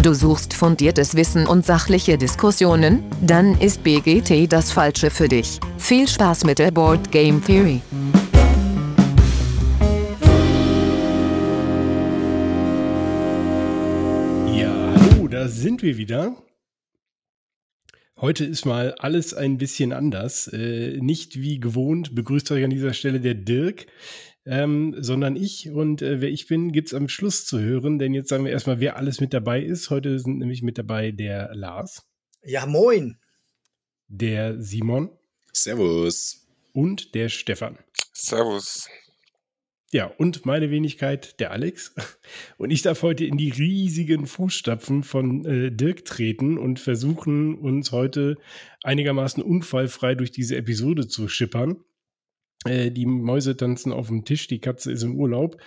Du suchst fundiertes Wissen und sachliche Diskussionen? Dann ist BGT das Falsche für dich. Viel Spaß mit der Board Game Theory. Ja, hallo, da sind wir wieder. Heute ist mal alles ein bisschen anders. Äh, nicht wie gewohnt begrüßt euch an dieser Stelle der Dirk ähm, sondern ich. Und äh, wer ich bin, gibt es am Schluss zu hören, denn jetzt sagen wir erstmal, wer alles mit dabei ist. Heute sind nämlich mit dabei der Lars. Ja, moin. Der Simon. Servus. Und der Stefan. Servus. Ja, und meine Wenigkeit, der Alex. Und ich darf heute in die riesigen Fußstapfen von äh, Dirk treten und versuchen, uns heute einigermaßen unfallfrei durch diese Episode zu schippern. Äh, die Mäuse tanzen auf dem Tisch, die Katze ist im Urlaub.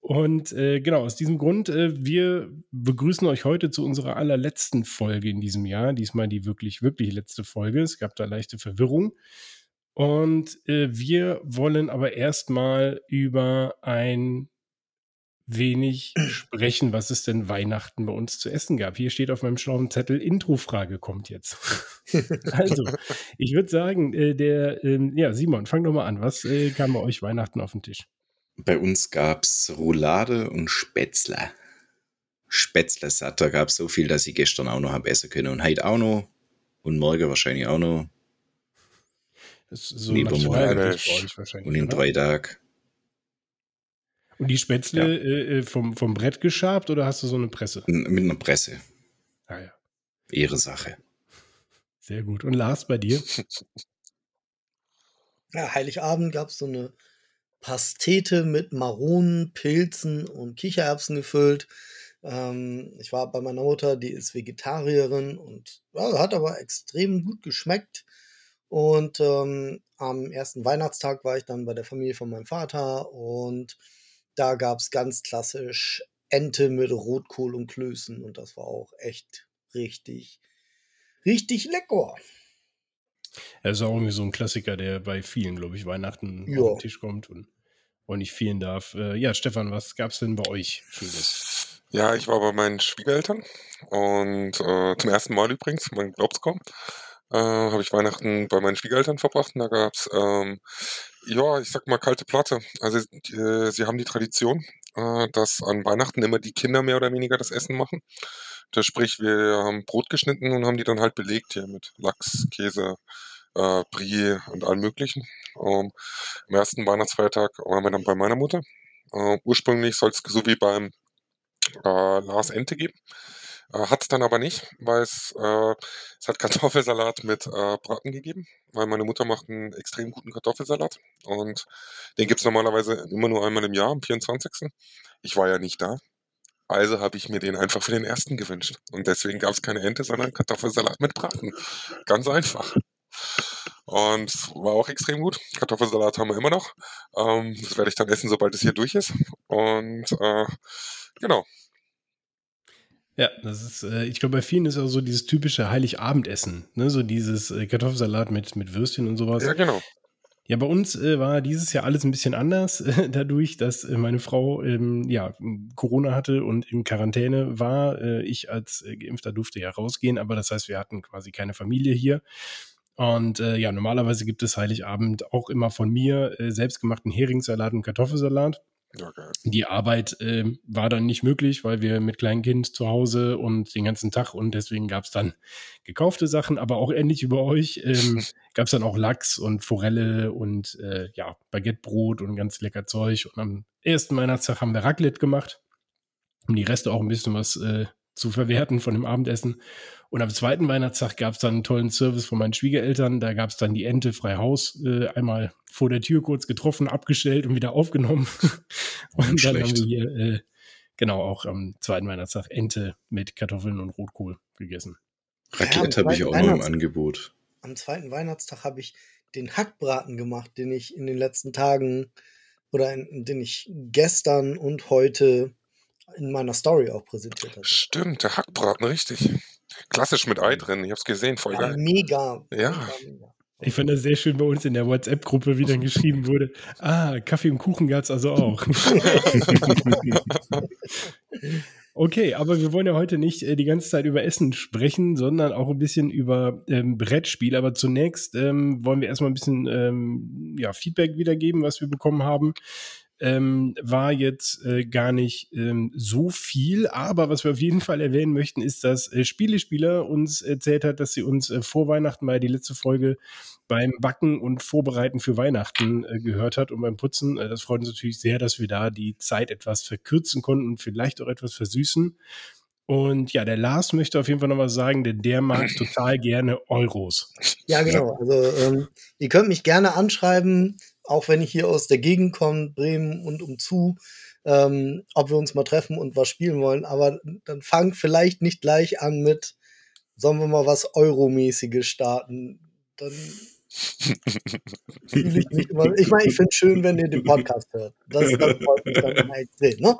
Und äh, genau, aus diesem Grund, äh, wir begrüßen euch heute zu unserer allerletzten Folge in diesem Jahr. Diesmal die wirklich, wirklich letzte Folge. Es gab da leichte Verwirrung. Und äh, wir wollen aber erstmal über ein wenig sprechen, was es denn Weihnachten bei uns zu essen gab. Hier steht auf meinem schlauen Zettel, Introfrage kommt jetzt. also, ich würde sagen, äh, der, ähm, ja, Simon, fang doch mal an. Was äh, kam bei euch Weihnachten auf den Tisch? Bei uns gab es Roulade und Spätzle. Spätzle satt, da gab es so viel, dass ich gestern auch noch habe essen können und heute auch noch und morgen wahrscheinlich auch noch. Das ist so Übermorgen und in drei Tagen. Und die Spätzle ja. äh, äh vom, vom Brett geschabt oder hast du so eine Presse? Mit einer Presse. Ah ja. Ihre Sache. Sehr gut. Und Lars, bei dir? Ja, Heiligabend gab es so eine Pastete mit Maronen, Pilzen und Kichererbsen gefüllt. Ähm, ich war bei meiner Mutter, die ist Vegetarierin und ja, hat aber extrem gut geschmeckt. Und ähm, am ersten Weihnachtstag war ich dann bei der Familie von meinem Vater und da gab es ganz klassisch Ente mit Rotkohl und Klößen und das war auch echt richtig, richtig lecker. Er ist auch irgendwie so ein Klassiker, der bei vielen, glaube ich, Weihnachten ja. auf den Tisch kommt und auch nicht fehlen darf. Äh, ja, Stefan, was gab es denn bei euch Schönes? Ja, ich war bei meinen Schwiegereltern und äh, zum ersten Mal übrigens, man glaubt es kaum, äh, habe ich Weihnachten bei meinen Schwiegereltern verbracht und da gab es ähm, ja, ich sag mal kalte Platte. Also äh, sie haben die Tradition, äh, dass an Weihnachten immer die Kinder mehr oder weniger das Essen machen. Das sprich, wir haben Brot geschnitten und haben die dann halt belegt hier mit Lachs, Käse, äh, Brie und allem möglichen. Ähm, am ersten Weihnachtsfeiertag waren wir dann bei meiner Mutter. Äh, ursprünglich soll es so wie beim äh, Lars Ente geben. Äh, hat es dann aber nicht, weil es, äh, es hat Kartoffelsalat mit äh, Braten gegeben, weil meine Mutter macht einen extrem guten Kartoffelsalat und den gibt es normalerweise immer nur einmal im Jahr, am 24. Ich war ja nicht da, also habe ich mir den einfach für den ersten gewünscht. Und deswegen gab es keine Ente, sondern Kartoffelsalat mit Braten. Ganz einfach. Und war auch extrem gut. Kartoffelsalat haben wir immer noch. Ähm, das werde ich dann essen, sobald es hier durch ist. Und äh, genau, ja, das ist, äh, ich glaube, bei vielen ist auch so dieses typische Heiligabendessen, ne? So dieses äh, Kartoffelsalat mit, mit Würstchen und sowas. Ja, genau. Ja, bei uns äh, war dieses Jahr alles ein bisschen anders, äh, dadurch, dass äh, meine Frau ähm, ja, Corona hatte und in Quarantäne war. Äh, ich als äh, Geimpfter durfte ja rausgehen, aber das heißt, wir hatten quasi keine Familie hier. Und äh, ja, normalerweise gibt es Heiligabend auch immer von mir selbstgemachten Heringssalat und Kartoffelsalat. Okay. Die Arbeit äh, war dann nicht möglich, weil wir mit kleinem Kind zu Hause und den ganzen Tag und deswegen gab es dann gekaufte Sachen, aber auch ähnlich über euch ähm, gab es dann auch Lachs und Forelle und äh, ja, Baguettebrot und ganz lecker Zeug. Und am ersten Weihnachtstag haben wir Raclette gemacht, um die Reste auch ein bisschen was äh, zu verwerten von dem Abendessen. Und am zweiten Weihnachtstag gab es dann einen tollen Service von meinen Schwiegereltern. Da gab es dann die Ente frei Haus, äh, einmal vor der Tür kurz getroffen, abgestellt und wieder aufgenommen. und dann haben wir hier, äh, genau, auch am zweiten Weihnachtstag Ente mit Kartoffeln und Rotkohl gegessen. Raclette ja, habe ich auch noch im Angebot. Am zweiten Weihnachtstag habe ich den Hackbraten gemacht, den ich in den letzten Tagen oder in, den ich gestern und heute in meiner Story auch präsentiert habe. Stimmt, der Hackbraten, richtig. Klassisch mit Ei drin. Ich habe es gesehen, voll ja, geil. Mega. Ja. Mega, mega. Ich fand das sehr schön bei uns in der WhatsApp-Gruppe, wie dann geschrieben wurde: Ah, Kaffee und Kuchen gab es also auch. Okay, aber wir wollen ja heute nicht äh, die ganze Zeit über Essen sprechen, sondern auch ein bisschen über ähm, Brettspiel. Aber zunächst ähm, wollen wir erstmal ein bisschen ähm, ja, Feedback wiedergeben, was wir bekommen haben ähm, war jetzt äh, gar nicht ähm, so viel, aber was wir auf jeden Fall erwähnen möchten, ist, dass äh, Spielespieler uns erzählt hat, dass sie uns äh, vor Weihnachten mal die letzte Folge beim Backen und Vorbereiten für Weihnachten äh, gehört hat und beim Putzen. Äh, das freut uns natürlich sehr, dass wir da die Zeit etwas verkürzen konnten und vielleicht auch etwas versüßen. Und ja, der Lars möchte auf jeden Fall noch was sagen, denn der mag total gerne Euros. Ja, genau. Also ähm, ihr könnt mich gerne anschreiben, auch wenn ich hier aus der Gegend komme, Bremen und umzu, ähm, ob wir uns mal treffen und was spielen wollen. Aber dann fangt vielleicht nicht gleich an mit, sollen wir mal was Euromäßiges starten. Dann fühle ich mich immer. Ich meine, ich finde es schön, wenn ihr den Podcast hört. Das, das freut mich dann immer extrem. Ne?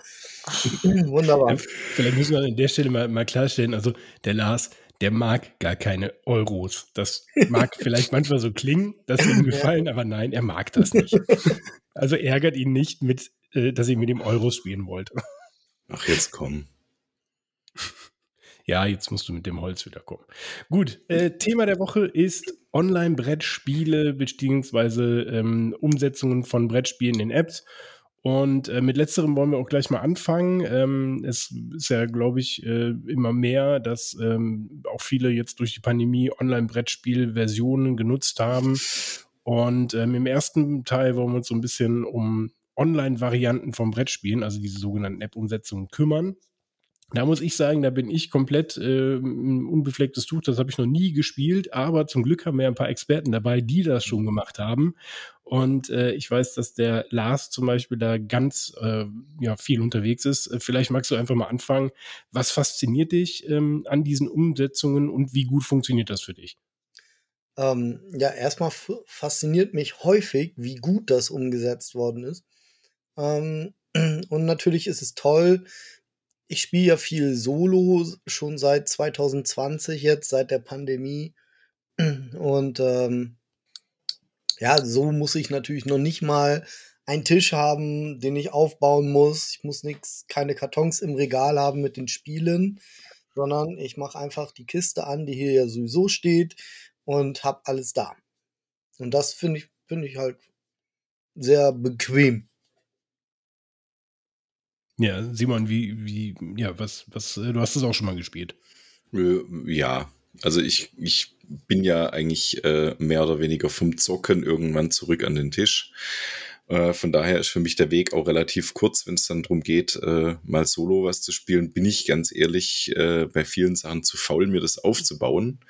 Wunderbar. Vielleicht müssen wir an der Stelle mal, mal klarstellen, also der Lars, der mag gar keine Euros. Das mag vielleicht manchmal so klingen, dass ihm gefallen, aber nein, er mag das nicht. Also ärgert ihn nicht mit, äh, dass ich mit dem Euros spielen wollte. Ach, jetzt komm. Ja, jetzt musst du mit dem Holz wieder kommen. Gut, äh, Thema der Woche ist Online-Brettspiele beziehungsweise ähm, Umsetzungen von Brettspielen in Apps. Und äh, mit letzterem wollen wir auch gleich mal anfangen. Ähm, es ist ja, glaube ich, äh, immer mehr, dass ähm, auch viele jetzt durch die Pandemie Online-Brettspiel-Versionen genutzt haben. Und ähm, im ersten Teil wollen wir uns so ein bisschen um Online-Varianten vom Brettspielen, also diese sogenannten App-Umsetzungen, kümmern. Da muss ich sagen, da bin ich komplett äh, ein unbeflecktes Tuch. Das habe ich noch nie gespielt, aber zum Glück haben wir ein paar Experten dabei, die das schon gemacht haben. Und äh, ich weiß, dass der Lars zum Beispiel da ganz äh, ja, viel unterwegs ist. Äh, vielleicht magst du einfach mal anfangen. Was fasziniert dich ähm, an diesen Umsetzungen und wie gut funktioniert das für dich? Ähm, ja, erstmal fasziniert mich häufig, wie gut das umgesetzt worden ist. Ähm, und natürlich ist es toll, ich spiele ja viel Solo schon seit 2020 jetzt, seit der Pandemie. Und ähm, ja, so muss ich natürlich noch nicht mal einen Tisch haben, den ich aufbauen muss. Ich muss nichts, keine Kartons im Regal haben mit den Spielen, sondern ich mache einfach die Kiste an, die hier ja sowieso steht und habe alles da. Und das finde ich, finde ich halt sehr bequem. Ja, Simon, wie, wie, ja, was, was, äh, du hast das auch schon mal gespielt. Ja, also ich, ich bin ja eigentlich äh, mehr oder weniger vom Zocken irgendwann zurück an den Tisch. Äh, von daher ist für mich der Weg auch relativ kurz, wenn es dann darum geht, äh, mal solo was zu spielen. Bin ich ganz ehrlich äh, bei vielen Sachen zu faul, mir das aufzubauen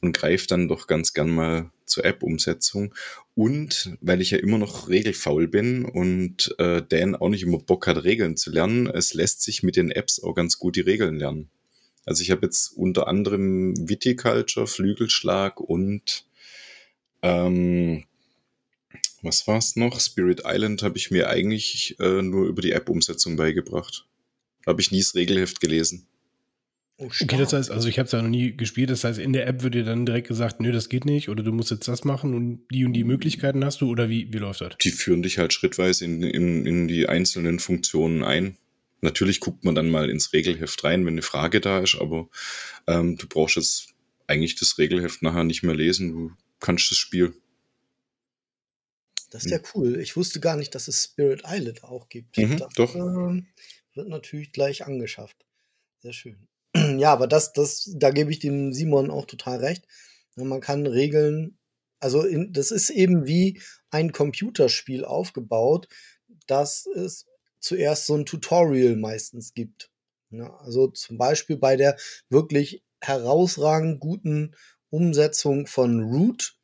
und greife dann doch ganz gern mal zur App-Umsetzung. Und weil ich ja immer noch regelfaul bin und äh, Dan auch nicht immer Bock hat, Regeln zu lernen, es lässt sich mit den Apps auch ganz gut die Regeln lernen. Also ich habe jetzt unter anderem Viticulture, Flügelschlag und ähm, was war es noch? Spirit Island habe ich mir eigentlich äh, nur über die App-Umsetzung beigebracht. Habe ich nie das Regelheft gelesen. Oh, okay, das heißt, also ich habe es ja noch nie gespielt. Das heißt, in der App wird dir dann direkt gesagt, nö, das geht nicht, oder du musst jetzt das machen und die und die Möglichkeiten hast du, oder wie, wie läuft das? Die führen dich halt schrittweise in, in, in die einzelnen Funktionen ein. Natürlich guckt man dann mal ins Regelheft rein, wenn eine Frage da ist, aber ähm, du brauchst jetzt eigentlich das Regelheft nachher nicht mehr lesen. Du kannst das Spiel. Das ist ja cool. Ich wusste gar nicht, dass es Spirit Island auch gibt. Mhm, das, doch. Äh, wird natürlich gleich angeschafft. Sehr schön. Ja, aber das, das, da gebe ich dem Simon auch total recht. Man kann Regeln, also in, das ist eben wie ein Computerspiel aufgebaut, dass es zuerst so ein Tutorial meistens gibt. Ja, also zum Beispiel bei der wirklich herausragend guten Umsetzung von Root.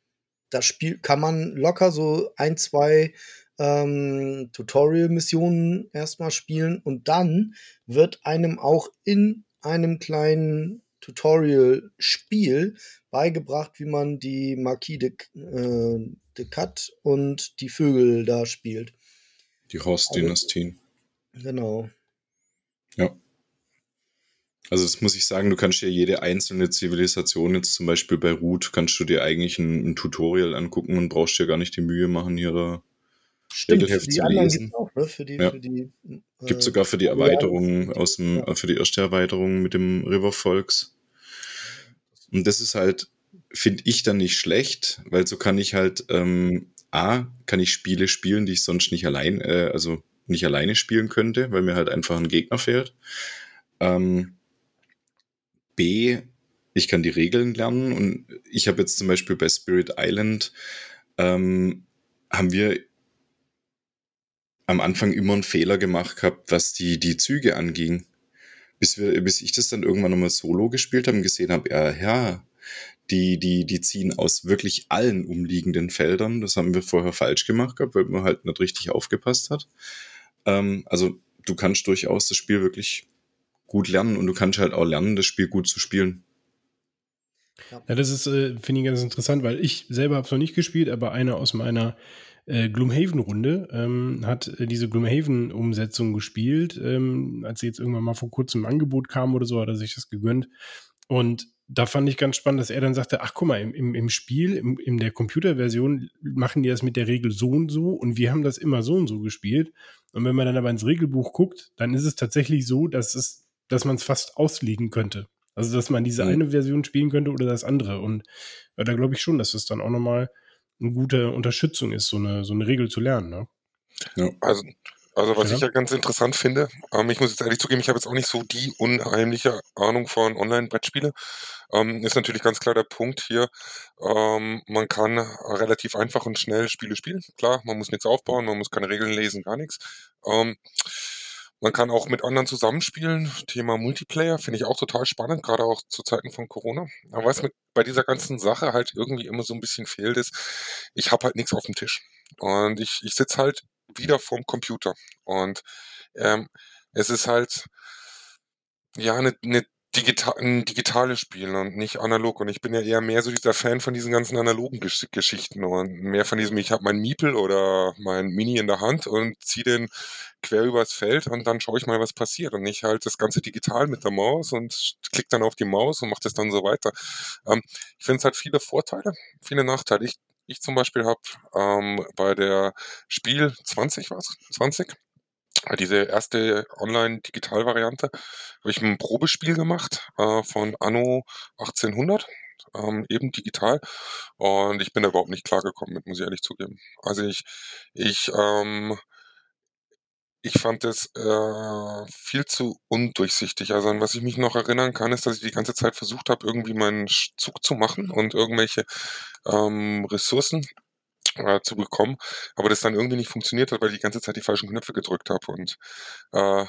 Das Spiel kann man locker so ein, zwei ähm, Tutorial-Missionen erstmal spielen und dann wird einem auch in einem kleinen Tutorial-Spiel beigebracht, wie man die Marquis de, äh, de Cat und die Vögel da spielt. Die Horst-Dynastien. Also, genau. Ja. Also das muss ich sagen, du kannst dir jede einzelne Zivilisation jetzt zum Beispiel bei Root, kannst du dir eigentlich ein, ein Tutorial angucken und brauchst dir gar nicht die Mühe machen, hier da Stimmt, für die zu anderen lesen. gibt's auch, ne? Für die, Ja. für die. Gibt äh, sogar für die. Erweiterung aus dem, Ja. äh, für die erste Erweiterung mit dem River Folks. Und das ist halt, finde ich dann nicht schlecht, weil so kann ich halt, ähm, A, kann ich Spiele spielen, die ich sonst nicht allein, äh, also nicht alleine spielen könnte, weil mir halt einfach ein Gegner fehlt. Ähm, B, ich kann die Regeln lernen und ich habe jetzt zum Beispiel bei Spirit Island, ähm, haben wir am Anfang immer einen Fehler gemacht gehabt, was die, die Züge anging. Bis, wir, bis ich das dann irgendwann nochmal solo gespielt habe und gesehen habe, ja, ja, die, die, die ziehen aus wirklich allen umliegenden Feldern. Das haben wir vorher falsch gemacht gehabt, weil man halt nicht richtig aufgepasst hat. Ähm, also du kannst durchaus das Spiel wirklich gut lernen und du kannst halt auch lernen, das Spiel gut zu spielen. Ja, das ist, äh, finde ich ganz interessant, weil ich selber habe es noch nicht gespielt, aber einer aus meiner äh, Gloomhaven-Runde ähm, hat äh, diese Gloomhaven-Umsetzung gespielt. Ähm, als sie jetzt irgendwann mal vor kurzem im Angebot kam oder so, hat er sich das gegönnt. Und da fand ich ganz spannend, dass er dann sagte, ach guck mal, im, im, im Spiel, im, in der Computerversion machen die das mit der Regel so und so und wir haben das immer so und so gespielt. Und wenn man dann aber ins Regelbuch guckt, dann ist es tatsächlich so, dass es, dass man es fast auslegen könnte. Also, dass man diese Mhm. eine Version spielen könnte oder das andere. Und äh, da glaube ich schon, dass es dann auch nochmal eine gute Unterstützung ist, so eine, so eine Regel zu lernen. Ne? Also, also was Ja. ich ja ganz interessant finde, ähm, ich muss jetzt ehrlich zugeben, ich habe jetzt auch nicht so die unheimliche Ahnung von Online-Brettspiele. Ähm, ist natürlich ganz klar der Punkt hier, ähm, man kann relativ einfach und schnell Spiele spielen. Klar, man muss nichts aufbauen, man muss keine Regeln lesen, gar nichts. Man kann auch mit anderen zusammenspielen. Thema Multiplayer finde ich auch total spannend, gerade auch zu Zeiten von Corona. Aber was mir bei dieser ganzen Sache halt irgendwie immer so ein bisschen fehlt, ist, ich habe halt nichts auf dem Tisch. Und ich, ich sitze halt wieder vorm Computer. Und ähm, es ist halt ja eine, eine digital, ein digitales Spiel und nicht analog. Und ich bin ja eher mehr so dieser Fan von diesen ganzen analogen Gesch Geschichten und mehr von diesem, ich habe mein Miepel oder mein Mini in der Hand und ziehe den quer übers Feld und dann schaue ich mal, was passiert. Und nicht halt das Ganze digital mit der Maus und klick dann auf die Maus und mache das dann so weiter. Ähm, ich finde es hat viele Vorteile, viele Nachteile. Ich, ich zum Beispiel habe ähm, bei der Spiel 20 was, 20, äh, diese erste Online-Digital-Variante, habe ich ein Probespiel gemacht äh, von Anno 1800, ähm, eben digital. Und ich bin da überhaupt nicht klargekommen mit, muss ich ehrlich zugeben. Also ich, ich, ähm, ich fand es äh, viel zu undurchsichtig. Also an was ich mich noch erinnern kann, ist, dass ich die ganze Zeit versucht habe, irgendwie meinen Zug zu machen und irgendwelche ähm, Ressourcen äh, zu bekommen, aber das dann irgendwie nicht funktioniert hat, weil ich die ganze Zeit die falschen Knöpfe gedrückt habe. Und äh,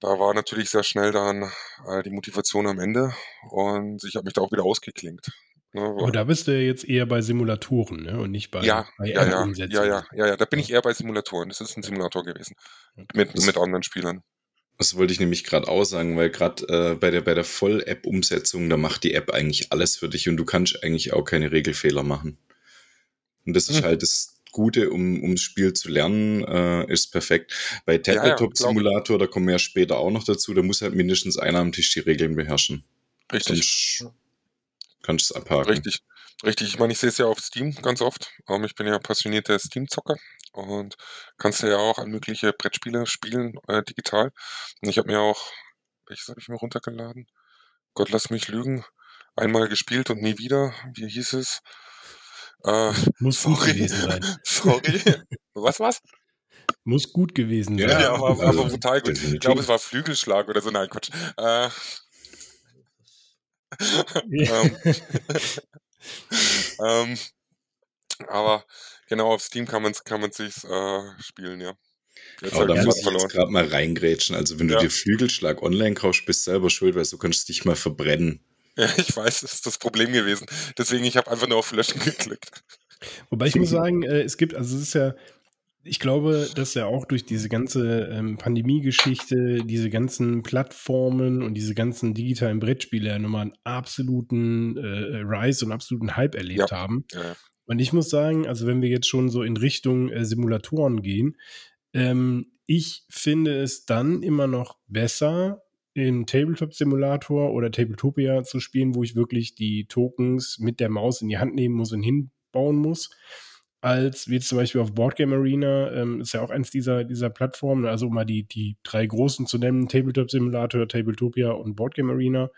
da war natürlich sehr schnell dann äh, die Motivation am Ende und ich habe mich da auch wieder ausgeklingt. Ne, Aber da bist du ja jetzt eher bei Simulatoren ne? und nicht bei, ja, bei ja, ja, ja, ja, ja, ja, da bin ich eher bei Simulatoren. Das ist ein Simulator gewesen. Mit, Das- mit anderen Spielern. Das wollte ich nämlich gerade auch sagen, weil gerade äh, bei der, bei der Voll-App-Umsetzung, da macht die App eigentlich alles für dich und du kannst eigentlich auch keine Regelfehler machen. Und das ist Hm. halt das Gute, um ums Spiel zu lernen, äh, ist perfekt. Bei ja, Tabletop-Simulator, da kommen wir ja später auch noch dazu, da muss halt mindestens einer am Tisch die Regeln beherrschen. Richtig. Sonst kannst du es abhaken. Richtig, richtig. Ich meine, ich sehe es ja auf Steam ganz oft. Ähm, ich bin ja passionierter Steam-Zocker und kannst ja auch an mögliche Brettspiele spielen, äh, digital. Und ich habe mir auch, welches habe ich mir runtergeladen? Gott lass mich lügen. Einmal gespielt und nie wieder. Wie hieß es? Äh, Muss gut sorry. gewesen sein. sorry. Was war's? Muss gut gewesen Ja, sein. Ja, aber, aber also, brutal gut. Ich glaube, es war Flügelschlag oder so. Nein, Quatsch. Äh. ähm, ähm, aber genau auf Steam kann man es kann man sich's, äh, spielen, ja. Jetzt Aber habe da ich muss ich jetzt gerade mal reingrätschen. Also wenn du Ja. dir Flügelschlag online kaufst, bist du selber schuld, weil du kannst dich mal verbrennen. Ja, ich weiß, das ist das Problem gewesen. Deswegen, ich habe einfach nur auf Löschen geklickt. Wobei ich muss sagen, äh, es gibt, also es ist ja, ich glaube, dass ja auch durch diese ganze ähm, Pandemie-Geschichte, diese ganzen Plattformen und diese ganzen digitalen Brettspiele ja nochmal einen absoluten äh, Rise und absoluten Hype erlebt Ja. haben. Ja, ja. Und ich muss sagen, also wenn wir jetzt schon so in Richtung äh, Simulatoren gehen, ähm, ich finde es dann immer noch besser, im Tabletop-Simulator oder Tabletopia zu spielen, wo ich wirklich die Tokens mit der Maus in die Hand nehmen muss und hinbauen muss, als wie zum Beispiel auf Boardgame Arena, ähm, ist ja auch eins dieser, dieser Plattformen, also um mal die, die drei großen zu nennen, Tabletop Simulator, Tabletopia und Boardgame Arena.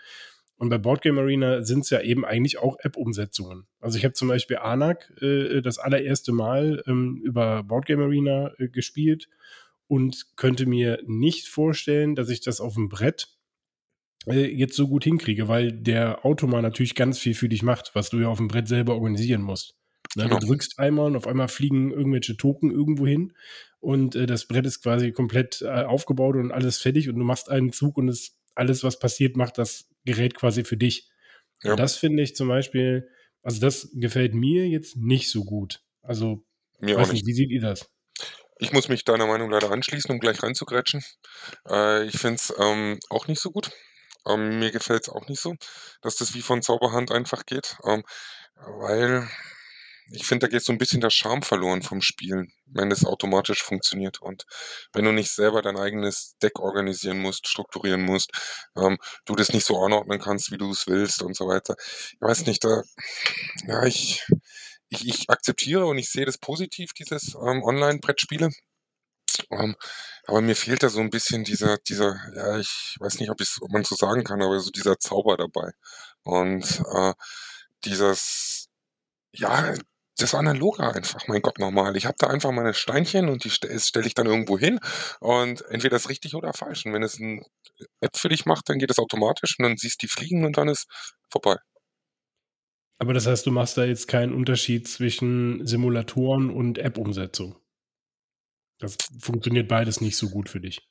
Und bei Boardgame Arena sind es ja eben eigentlich auch App-Umsetzungen. Also ich habe zum Beispiel Anak äh, das allererste Mal ähm, über Boardgame Arena äh, gespielt und könnte mir nicht vorstellen, dass ich das auf dem Brett äh, jetzt so gut hinkriege, weil der Automat natürlich ganz viel für dich macht, was du ja auf dem Brett selber organisieren musst. Ne, genau. Du drückst einmal und auf einmal fliegen irgendwelche Token irgendwo hin und äh, das Brett ist quasi komplett äh, aufgebaut und alles fertig und du machst einen Zug und es, alles, was passiert, macht das Gerät quasi für dich. Ja. Und das finde ich zum Beispiel, also das gefällt mir jetzt nicht so gut. Also, mir weiß nicht, wie seht ihr das? Ich muss mich deiner Meinung leider anschließen, um gleich reinzugrätschen. Äh, ich finde es ähm, auch nicht so gut. Ähm, mir gefällt es auch nicht so, dass das wie von Zauberhand einfach geht, ähm, weil ich finde, da geht so ein bisschen der Charme verloren vom Spielen, wenn es automatisch funktioniert und wenn du nicht selber dein eigenes Deck organisieren musst, strukturieren musst, ähm, du das nicht so anordnen kannst, wie du es willst und so weiter. Ich weiß nicht, da, ja, ich, ich, ich akzeptiere und ich sehe das positiv, dieses ähm, Online-Brettspiele. Ähm, aber mir fehlt da so ein bisschen dieser, dieser, ja, ich weiß nicht, ob, ob man so sagen kann, aber so dieser Zauber dabei. Und äh, dieses, ja, das Analoge einfach, mein Gott, nochmal. Ich habe da einfach meine Steinchen und die stelle ich dann irgendwo hin und entweder ist richtig oder falsch. Und wenn es eine App für dich macht, dann geht es automatisch und dann siehst du die fliegen und dann ist vorbei. Aber das heißt, du machst da jetzt keinen Unterschied zwischen Simulatoren und App-Umsetzung. Das funktioniert beides nicht so gut für dich.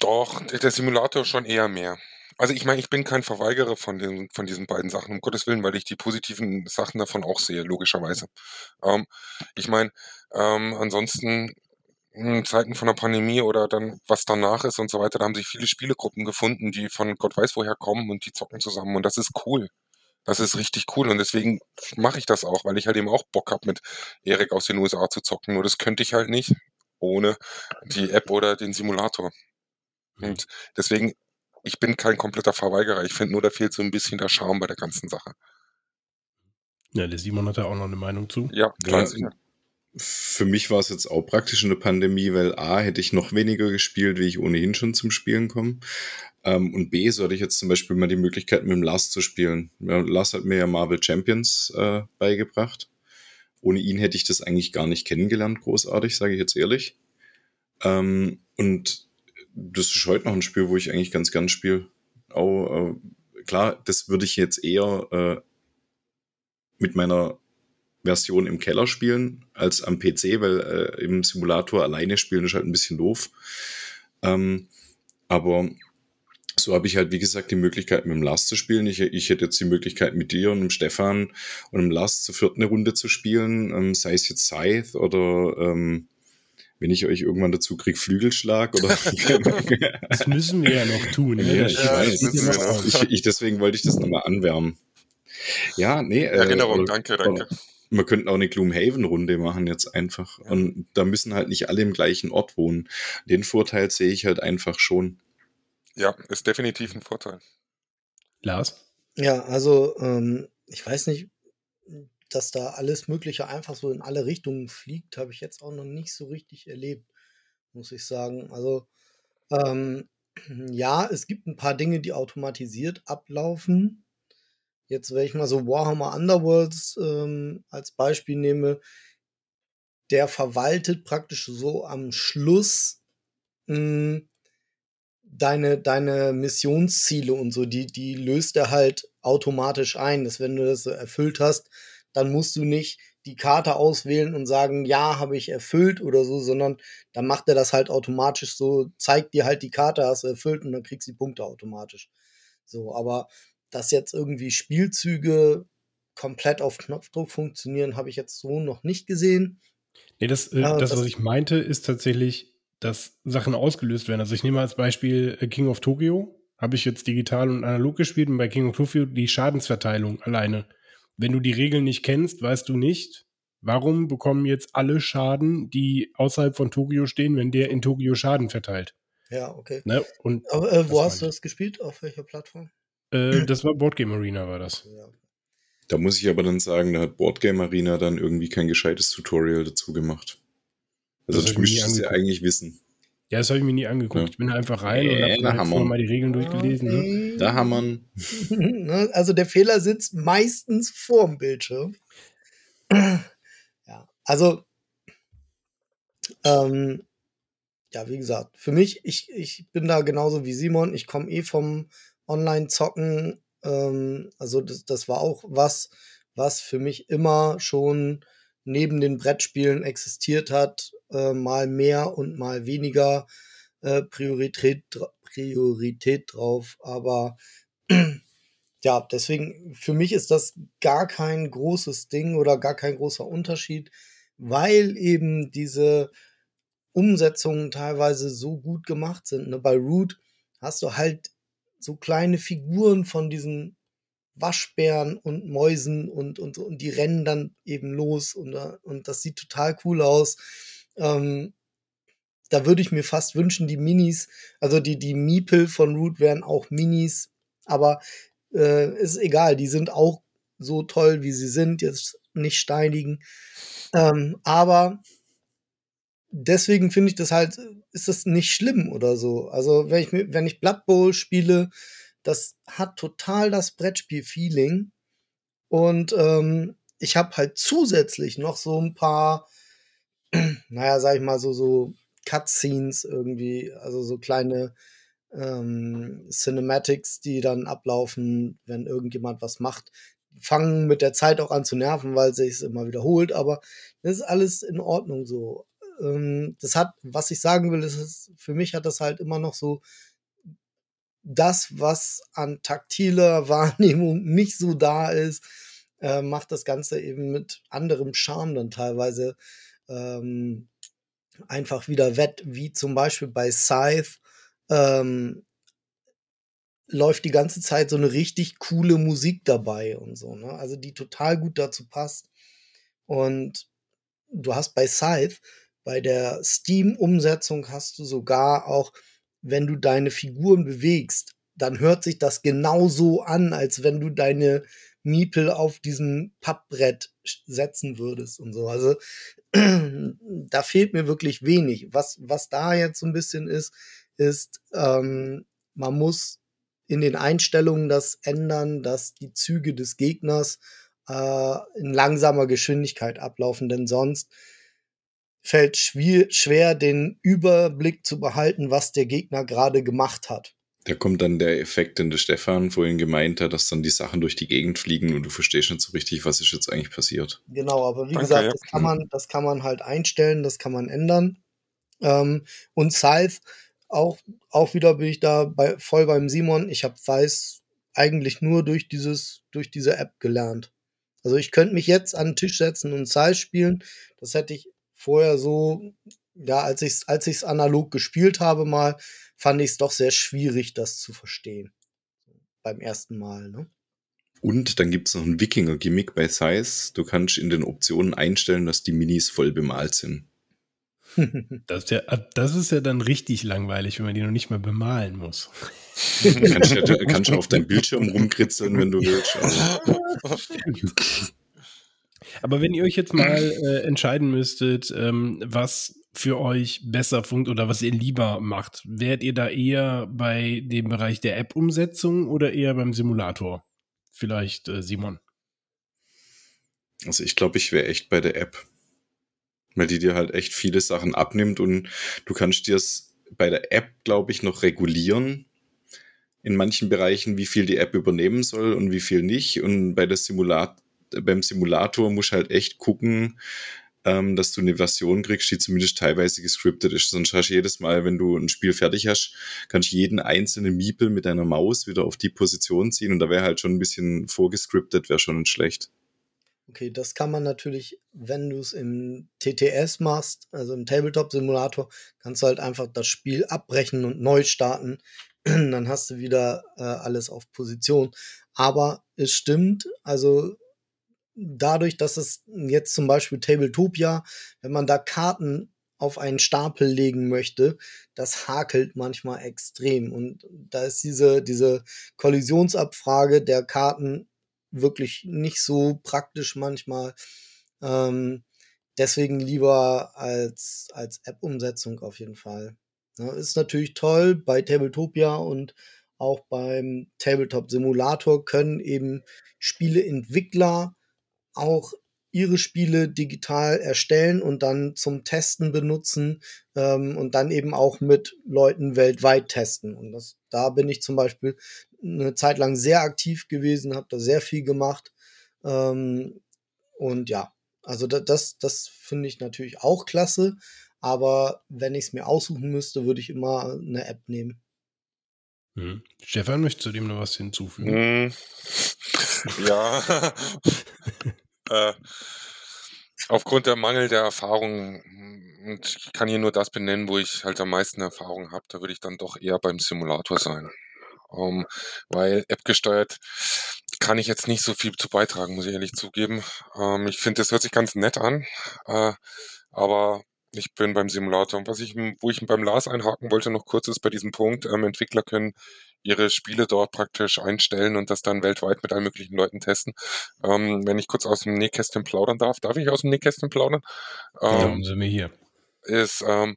Doch, der Simulator schon eher mehr. Also ich meine, ich bin kein Verweigerer von, den, von diesen beiden Sachen, um Gottes Willen, weil ich die positiven Sachen davon auch sehe, logischerweise. Ähm, ich meine, ähm, ansonsten in Zeiten von der Pandemie oder dann was danach ist und so weiter, da haben sich viele Spielegruppen gefunden, die von Gott weiß woher kommen und die zocken zusammen und das ist cool. Das ist richtig cool und deswegen mache ich das auch, weil ich halt eben auch Bock habe, mit Erik aus den USA zu zocken. Nur das könnte ich halt nicht ohne die App oder den Simulator. Mhm. Und deswegen ich bin kein kompletter Verweigerer. Ich finde nur, da fehlt so ein bisschen der Charme bei der ganzen Sache. Ja, der Simon hat ja auch noch eine Meinung zu. Ja, klar, ja, sicher. Für mich war es jetzt auch praktisch eine Pandemie, weil A, hätte ich noch weniger gespielt, wie ich ohnehin schon zum Spielen komme. Ähm, und B, so hatte ich jetzt zum Beispiel mal die Möglichkeit, mit dem Lars zu spielen. Ja, Lars hat mir ja Marvel Champions äh, beigebracht. Ohne ihn hätte ich das eigentlich gar nicht kennengelernt, großartig, sage ich jetzt ehrlich. Ähm, und das ist heute noch ein Spiel, wo ich eigentlich ganz gern spiele. Auch, äh, klar, das würde ich jetzt eher äh, mit meiner Version im Keller spielen als am PC, weil äh, im Simulator alleine spielen ist halt ein bisschen doof. Ähm, aber so habe ich halt, wie gesagt, die Möglichkeit, mit dem Last zu spielen. Ich, ich hätte jetzt die Möglichkeit, mit dir und dem Stefan und dem Last zur vierten Runde zu spielen, ähm, sei es jetzt Scythe oder ähm, wenn ich euch irgendwann dazu kriege, Flügelschlag oder. das müssen wir ja noch tun. Ne? Ja, ich ja, weiß. Ich, ich, deswegen wollte ich das nochmal anwärmen. Ja, nee. Äh, Erinnerung, äh, danke, danke. Wir könnten auch eine Gloomhaven-Runde machen jetzt einfach. Ja. Und da müssen halt nicht alle im gleichen Ort wohnen. Den Vorteil sehe ich halt einfach schon. Ja, ist definitiv ein Vorteil. Lars? Ja, also ähm, ich weiß nicht, dass da alles Mögliche einfach so in alle Richtungen fliegt, habe ich jetzt auch noch nicht so richtig erlebt, muss ich sagen. Also, ähm, ja, es gibt ein paar Dinge, die automatisiert ablaufen. Jetzt, wenn ich mal so Warhammer Underworlds ähm, als Beispiel nehme, der verwaltet praktisch so am Schluss mh, hm, deine, deine Missionsziele und so, die, die löst er halt automatisch ein, dass wenn du das erfüllt hast, dann musst du nicht die Karte auswählen und sagen, ja, habe ich erfüllt oder so, sondern dann macht er das halt automatisch so, zeigt dir halt die Karte, hast du erfüllt und dann kriegst du die Punkte automatisch. So, aber dass jetzt irgendwie Spielzüge komplett auf Knopfdruck funktionieren, habe ich jetzt so noch nicht gesehen. Nee, das, äh, das, das, was ich meinte, ist tatsächlich, dass Sachen ausgelöst werden. Also ich nehme als Beispiel äh, King of Tokyo, habe ich jetzt digital und analog gespielt und bei King of Tokyo die Schadensverteilung alleine wenn du die Regeln nicht kennst, weißt du nicht, warum bekommen jetzt alle Schaden, die außerhalb von Tokio stehen, wenn der in Tokio Schaden verteilt. Ja, okay. Ne? Und Aber äh, wo hast du das gespielt? Auf welcher Plattform? Äh, das war Boardgame Arena, war das. Ja. Da muss ich aber dann sagen, da hat Boardgame Arena dann irgendwie kein gescheites Tutorial dazu gemacht. Also Das du müsstest es ja eigentlich wissen. Ja, das habe ich mir nie angeguckt. Ja. Ich bin da einfach rein und habe da halt haben vorher wir- mal die Regeln durchgelesen. Ne? Okay. Da haben wir Ne, Also der Fehler sitzt meistens vorm Bildschirm. Ja, also ähm, ja, wie gesagt, für mich, ich, ich bin da genauso wie Simon. Ich komme eh vom Online-Zocken. Ähm, also das, das war auch was, was für mich immer schon neben den Brettspielen existiert hat. Äh, mal mehr und mal weniger äh, Priorität, Priorität drauf. Aber ja, deswegen, für mich ist das gar kein großes Ding oder gar kein großer Unterschied, weil eben diese Umsetzungen teilweise so gut gemacht sind. Ne? Bei Root hast du halt so kleine Figuren von diesen Waschbären und Mäusen und, und, und die rennen dann eben los und, da- und das sieht total cool aus. Ähm, da würde ich mir fast wünschen, die Minis, also die, die Miepel von Root wären auch Minis, aber äh, ist egal, die sind auch so toll, wie sie sind, jetzt nicht steinigen. Ähm, aber deswegen finde ich das halt, ist das nicht schlimm oder so. Also wenn ich, wenn ich Blood Bowl spiele, das hat total das Brettspiel-Feeling. Und ähm, ich habe halt zusätzlich noch so ein paar, naja, sag ich mal, so, so Cutscenes irgendwie, also so kleine ähm, Cinematics, die dann ablaufen, wenn irgendjemand was macht. Fangen mit der Zeit auch an zu nerven, weil sich es immer wiederholt, aber das ist alles in Ordnung so. Ähm, das hat, was ich sagen will, ist, für mich hat das halt immer noch so das, was an taktiler Wahrnehmung nicht so da ist, äh, macht das Ganze eben mit anderem Charme dann teilweise ähm, einfach wieder wett, wie zum Beispiel bei Scythe ähm, läuft die ganze Zeit so eine richtig coole Musik dabei und so, ne? Also die total gut dazu passt. Und du hast bei Scythe, bei der Steam-Umsetzung hast du sogar auch, wenn du deine Figuren bewegst, dann hört sich das genauso an, als wenn du deine Miepel auf diesem Pappbrett setzen würdest und so. Also da fehlt mir wirklich wenig. Was, was da jetzt so ein bisschen ist, ist, ähm, man muss in den Einstellungen das ändern, dass die Züge des Gegners äh, in langsamer Geschwindigkeit ablaufen, denn sonst fällt schwer, den Überblick zu behalten, was der Gegner gerade gemacht hat. Da kommt dann der Effekt, den der Stefan vorhin gemeint hat, dass dann die Sachen durch die Gegend fliegen und du verstehst nicht so richtig, was ist jetzt eigentlich passiert. Genau, aber wie Danke, gesagt, ja. das kann man, das kann man halt einstellen, das kann man ändern. Ähm, und Scythe, auch, auch wieder bin ich da bei, voll beim Simon. Ich habe Weiß eigentlich nur durch dieses, durch diese App gelernt. Also ich könnte mich jetzt an den Tisch setzen und Scythe spielen. Das hätte ich vorher so, ja, als ich es als ich's analog gespielt habe mal, fand ich es doch sehr schwierig, das zu verstehen. Beim ersten Mal, ne? Und dann gibt es noch ein Wikinger-Gimmick bei Size. Du kannst in den Optionen einstellen, dass die Minis voll bemalt sind. Das ist, ja, das ist ja dann richtig langweilig, wenn man die noch nicht mal bemalen muss. kannst ja, kannst ja auf deinem Bildschirm rumkritzeln, wenn du willst. Aber wenn ihr euch jetzt mal äh, entscheiden müsstet, ähm, was für euch besser funktioniert oder was ihr lieber macht, wärt ihr da eher bei dem Bereich der App-Umsetzung oder eher beim Simulator? Vielleicht äh, Simon. also ich glaube, ich wäre echt bei der App. Weil die dir halt echt viele Sachen abnimmt und du kannst dir es bei der App, glaube ich, noch regulieren. In manchen Bereichen, wie viel die App übernehmen soll und wie viel nicht. Und bei der Simulat beim Simulator musst du halt echt gucken, ähm, dass du eine Version kriegst, die zumindest teilweise gescriptet ist. Sonst hast du jedes Mal, wenn du ein Spiel fertig hast, kannst du jeden einzelnen Miepel mit deiner Maus wieder auf die Position ziehen und da wäre halt schon ein bisschen vorgescriptet, wäre schon schlecht. Okay, das kann man natürlich, wenn du es im TTS machst, also im Tabletop-Simulator, kannst du halt einfach das Spiel abbrechen und neu starten. Dann hast du wieder äh, alles auf Position. Aber es stimmt, also dadurch, dass es jetzt zum Beispiel Tabletopia, wenn man da Karten auf einen Stapel legen möchte, das hakelt manchmal extrem. Und da ist diese, diese Kollisionsabfrage der Karten wirklich nicht so praktisch manchmal. Ähm, deswegen lieber als, als App-Umsetzung auf jeden Fall. Ja, ist natürlich toll bei Tabletopia und auch beim Tabletop Simulator können eben Spieleentwickler auch ihre Spiele digital erstellen und dann zum Testen benutzen ähm, und dann eben auch mit Leuten weltweit testen. Und das, da bin ich zum Beispiel eine Zeit lang sehr aktiv gewesen, habe da sehr viel gemacht. Ähm, und ja, also das, das, das finde ich natürlich auch klasse. Aber wenn ich es mir aussuchen müsste, würde ich immer eine App nehmen. Hm. Stefan, möchtest du dem noch was hinzufügen? Hm. Ja. äh, aufgrund der Mangel der Erfahrung, und ich kann hier nur das benennen, wo ich halt am meisten Erfahrung habe, da würde ich dann doch eher beim Simulator sein. Ähm, weil App gesteuert kann ich jetzt nicht so viel zu beitragen, muss ich ehrlich zugeben. Ähm, ich finde, das hört sich ganz nett an, äh, aber ich bin beim Simulator. Und was ich, wo ich beim Lars einhaken wollte, noch kurz ist bei diesem Punkt, ähm, Entwickler können ihre Spiele dort praktisch einstellen und das dann weltweit mit allen möglichen Leuten testen. Ähm, wenn ich kurz aus dem Nähkästchen plaudern darf, darf ich aus dem Nähkästchen plaudern? Ähm, ja, sind wir hier. Ist, ähm,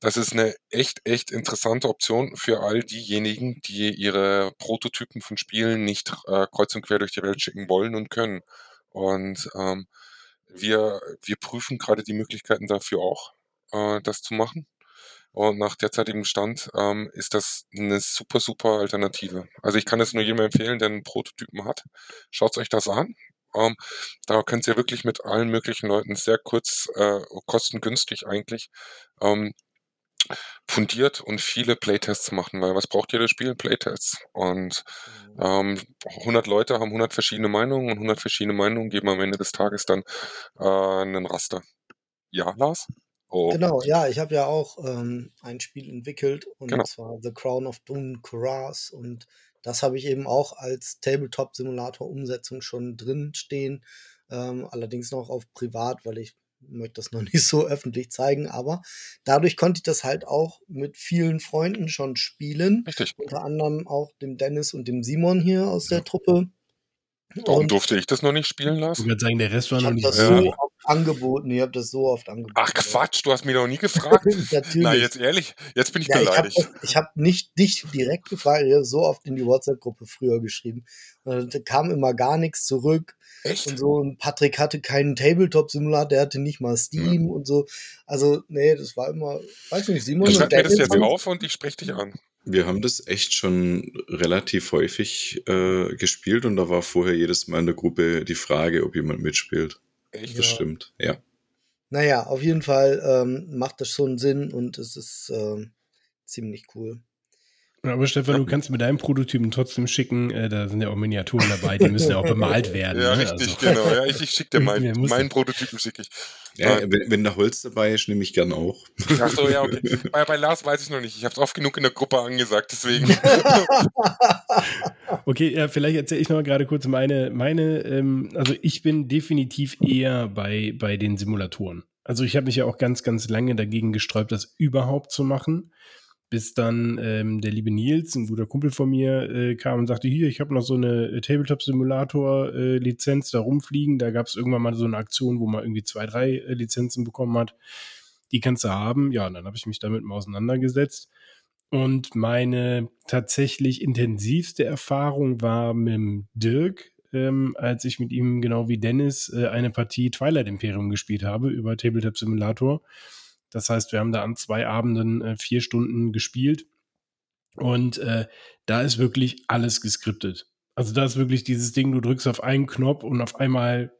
das ist eine echt, echt interessante Option für all diejenigen, die ihre Prototypen von Spielen nicht äh, kreuz und quer durch die Welt schicken wollen und können. Und ähm, wir, wir prüfen gerade die Möglichkeiten dafür auch, äh, das zu machen. Und nach derzeitigem Stand ähm, ist das eine super, super Alternative. Also ich kann es nur jedem empfehlen, der einen Prototypen hat. Schaut euch das an. Ähm, da könnt ihr wirklich mit allen möglichen Leuten sehr kurz, äh, kostengünstig eigentlich, ähm, fundiert und viele Playtests machen, weil was braucht jedes Spiel? Playtests. Und mhm. ähm, 100 Leute haben 100 verschiedene Meinungen und 100 verschiedene Meinungen geben am Ende des Tages dann äh, einen Raster. Ja, Lars? Oh. Genau, ja, ich habe ja auch ähm, ein Spiel entwickelt und genau. zwar The Crown of Doom Kuras und das habe ich eben auch als Tabletop-Simulator-Umsetzung schon drin stehen, ähm, allerdings noch auf privat, weil ich möchte das noch nicht so öffentlich zeigen, aber dadurch konnte ich das halt auch mit vielen Freunden schon spielen. Richtig. Unter anderem auch dem Dennis und dem Simon hier aus der Truppe. Warum und durfte ich das noch nicht spielen lassen? Ich würde sagen, der Rest war noch nicht. Das ja. so angeboten. Ihr habt das so oft angeboten. Ach Quatsch, du hast mich noch nie gefragt. Natürlich. Na, jetzt ehrlich, jetzt bin ich ja, beleidigt. Ich habe hab nicht dich direkt gefragt, ich habe so oft in die WhatsApp-Gruppe früher geschrieben. Und da kam immer gar nichts zurück. Echt? Und so, und Patrick hatte keinen Tabletop-Simulator, der hatte nicht mal Steam mhm. und so. Also, nee, das war immer, weiß nicht, Simon. Ich schreibe mir das jetzt auf und ich spreche dich an. Wir haben das echt schon relativ häufig äh, gespielt und da war vorher jedes Mal in der Gruppe die Frage, ob jemand mitspielt. Echt? Das ja. stimmt, ja. Naja, auf jeden Fall ähm, macht das schon Sinn und es ist ähm, ziemlich cool. Aber Stefan, du kannst mit deinem Prototypen trotzdem schicken, äh, da sind ja auch Miniaturen dabei, die müssen ja auch bemalt werden. Ja, ne? richtig, also. genau. Ja, ich, ich schicke dir meinen, meinen Prototypen schicke ich. Ja, wenn, wenn da Holz dabei ist, nehme ich gern auch. Ach so, ja, okay. Bei, bei Lars weiß ich noch nicht. Ich habe es oft genug in der Gruppe angesagt, deswegen. okay, ja, vielleicht erzähle ich noch mal gerade kurz meine, meine ähm, also ich bin definitiv eher bei, bei den Simulatoren. Also ich habe mich ja auch ganz, ganz lange dagegen gesträubt, das überhaupt zu machen bis dann ähm, der liebe Nils, ein guter Kumpel von mir, äh, kam und sagte, hier, ich habe noch so eine äh, Tabletop-Simulator-Lizenz äh, da rumfliegen. Da gab es irgendwann mal so eine Aktion, wo man irgendwie zwei, drei äh, Lizenzen bekommen hat. Die kannst du haben. Ja, und dann habe ich mich damit mal auseinandergesetzt. Und meine tatsächlich intensivste Erfahrung war mit dem Dirk, ähm, als ich mit ihm genau wie Dennis äh, eine Partie Twilight Imperium gespielt habe über Tabletop Simulator. Das heißt, wir haben da an zwei Abenden äh, vier Stunden gespielt. Und äh, da ist wirklich alles geskriptet. Also da ist wirklich dieses Ding, du drückst auf einen Knopf und auf einmal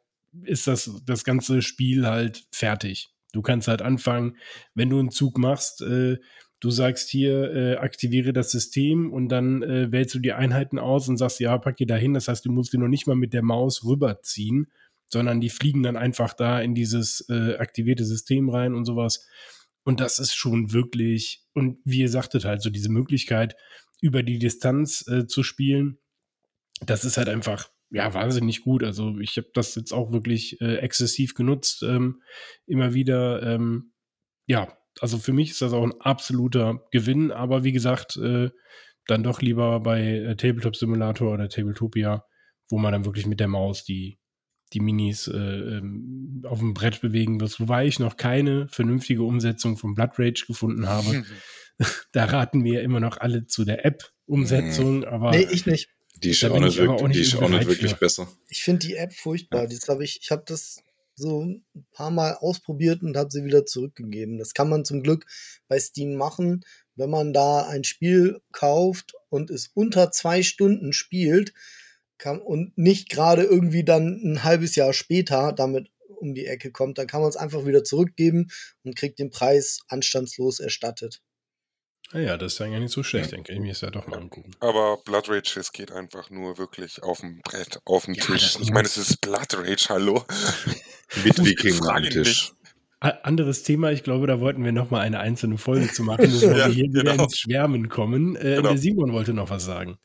ist das, das ganze Spiel halt fertig. Du kannst halt anfangen, wenn du einen Zug machst, äh, du sagst hier, äh, aktiviere das System und dann äh, wählst du die Einheiten aus und sagst, ja, pack die da hin. Das heißt, du musst die noch nicht mal mit der Maus rüberziehen, sondern die fliegen dann einfach da in dieses äh, aktivierte System rein und sowas. Und das ist schon wirklich, und wie ihr sagtet halt, so diese Möglichkeit, über die Distanz äh, zu spielen, das ist halt einfach, ja, wahnsinnig gut. Also ich habe das jetzt auch wirklich äh, exzessiv genutzt, ähm, immer wieder. Ähm, ja, also für mich ist das auch ein absoluter Gewinn, aber wie gesagt, äh, dann doch lieber bei äh, Tabletop Simulator oder Tabletopia wo man dann wirklich mit der Maus die, die Minis äh, ähm, auf dem Brett bewegen wird, wobei ich noch keine vernünftige Umsetzung von Blood Rage gefunden habe. da raten wir immer noch alle zu der App-Umsetzung, aber. Nee, ich nicht. Die ist auch nicht, wirklich, auch nicht die ist auch nicht wirklich für. besser. Ich finde die App furchtbar. Das hab ich ich habe das so ein paar Mal ausprobiert und habe sie wieder zurückgegeben. Das kann man zum Glück bei Steam machen, wenn man da ein Spiel kauft und es unter zwei Stunden spielt kann, und nicht gerade irgendwie dann ein halbes Jahr später damit um die Ecke kommt, dann kann man es einfach wieder zurückgeben und kriegt den Preis anstandslos erstattet. Naja, das ist ja eigentlich nicht so schlecht, denke ich. Mir ist ja doch mal angucken. Aber Blood Rage, es geht einfach nur wirklich auf dem Brett, auf dem Ja, Tisch. Ich meine, es ist Blood Rage, hallo. Mit Wiking am Tisch. Anderes Thema, ich glaube, da wollten wir noch mal eine einzelne Folge zu machen, bevor Ja, wir hier wieder genau. ins Schwärmen kommen. Äh, Genau. Der Simon wollte noch was sagen.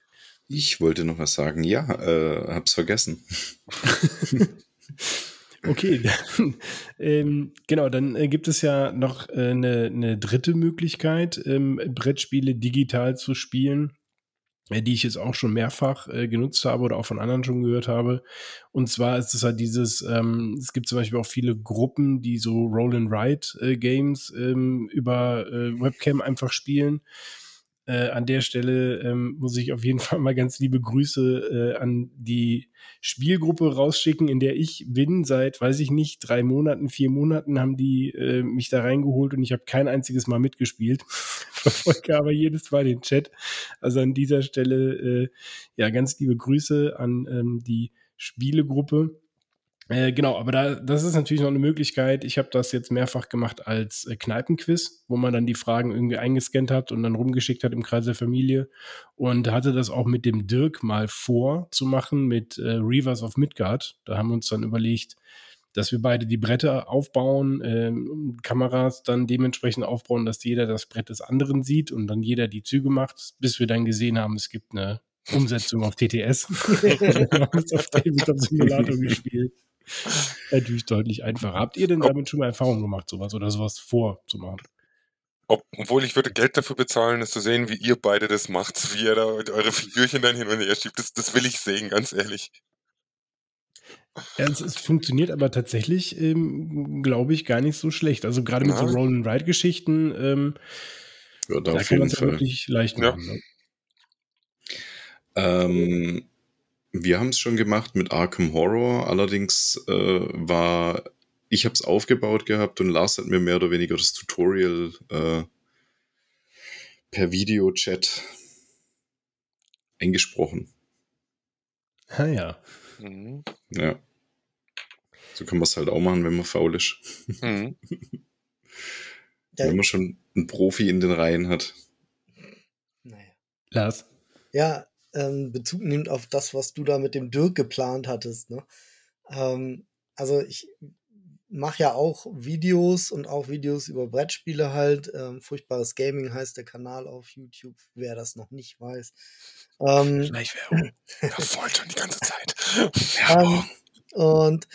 Ich wollte noch was sagen. Ja, äh, hab's vergessen. Okay, ähm, genau, dann äh, gibt es ja noch äh, eine, eine dritte Möglichkeit, ähm, Brettspiele digital zu spielen, äh, die ich jetzt auch schon mehrfach äh, genutzt habe oder auch von anderen schon gehört habe. Und zwar ist es halt dieses, ähm, es gibt zum Beispiel auch viele Gruppen, die so Roll-and-Ride-Games ähm, über äh, Webcam einfach spielen. Äh, an der Stelle ähm, muss ich auf jeden Fall mal ganz liebe Grüße äh, an die Spielgruppe rausschicken, in der ich bin. Seit, weiß ich nicht, drei Monaten, vier Monaten haben die äh, mich da reingeholt und ich habe kein einziges Mal mitgespielt. Verfolge aber jedes Mal den Chat. Also an dieser Stelle, äh, ja, ganz liebe Grüße an ähm, die Spielegruppe. Äh, genau, aber da, das ist natürlich noch eine Möglichkeit. Ich habe das jetzt mehrfach gemacht als äh, Kneipenquiz, wo man dann die Fragen irgendwie eingescannt hat und dann rumgeschickt hat im Kreis der Familie. Und hatte das auch mit dem Dirk mal vor zu machen mit äh, Reavers of Midgard. Da haben wir uns dann überlegt, dass wir beide die Bretter aufbauen, ähm, Kameras dann dementsprechend aufbauen, dass jeder das Brett des anderen sieht und dann jeder die Züge macht, bis wir dann gesehen haben, es gibt eine Umsetzung auf TTS. wir haben es auf Tabletop Simulator gespielt. Natürlich deutlich einfacher. Habt ihr denn damit schon mal Erfahrung gemacht, sowas oder sowas vorzumachen? Ob, obwohl ich würde Geld dafür bezahlen, es zu sehen, wie ihr beide das macht, wie ihr da eure Figürchen dann hin und her schiebt. Das, das will ich sehen, ganz ehrlich. Ja, es, es funktioniert aber tatsächlich, ähm, glaube ich, gar nicht so schlecht. Also gerade mit so Nein. Roll-and-Ride-Geschichten, ähm, Ja, da da kann man es ja wirklich leicht Ja. machen. Ne? Ähm, wir haben es schon gemacht mit Arkham Horror, allerdings äh, war, ich habe es aufgebaut gehabt und Lars hat mir mehr oder weniger das Tutorial äh, per Videochat eingesprochen. Ah ja. Mhm. Ja. So kann man es halt auch machen, wenn man faul ist. Mhm. Ja, Wenn man schon einen Profi in den Reihen hat. naja. Lars. ja ähm, Bezug nimmt auf das, was du da mit dem Dirk geplant hattest. Ne? Ähm, also ich mache ja auch Videos und auch Videos über Brettspiele halt. Ähm, Furchtbares Gaming heißt der Kanal auf YouTube, wer das noch nicht weiß. Ähm, Schleichwerbung. Ja, voll schon die ganze Zeit. ähm, und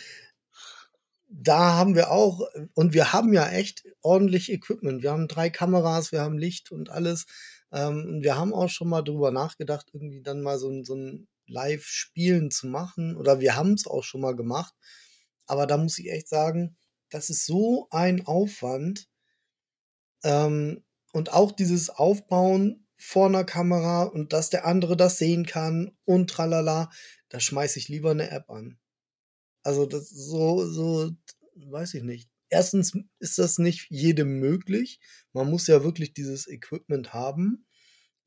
da haben wir auch, und wir haben ja echt ordentlich Equipment. Wir haben drei Kameras, wir haben Licht und alles. Ähm, wir haben auch schon mal drüber nachgedacht, irgendwie dann mal so ein, so ein Live-Spielen zu machen. Oder wir haben es auch schon mal gemacht. Aber da muss ich echt sagen, das ist so ein Aufwand. Ähm, und auch dieses Aufbauen vor einer Kamera und dass der andere das sehen kann und tralala, da schmeiße ich lieber eine App an. Also das so, so, weiß ich nicht. Erstens ist das nicht jedem möglich. Man muss ja wirklich dieses Equipment haben.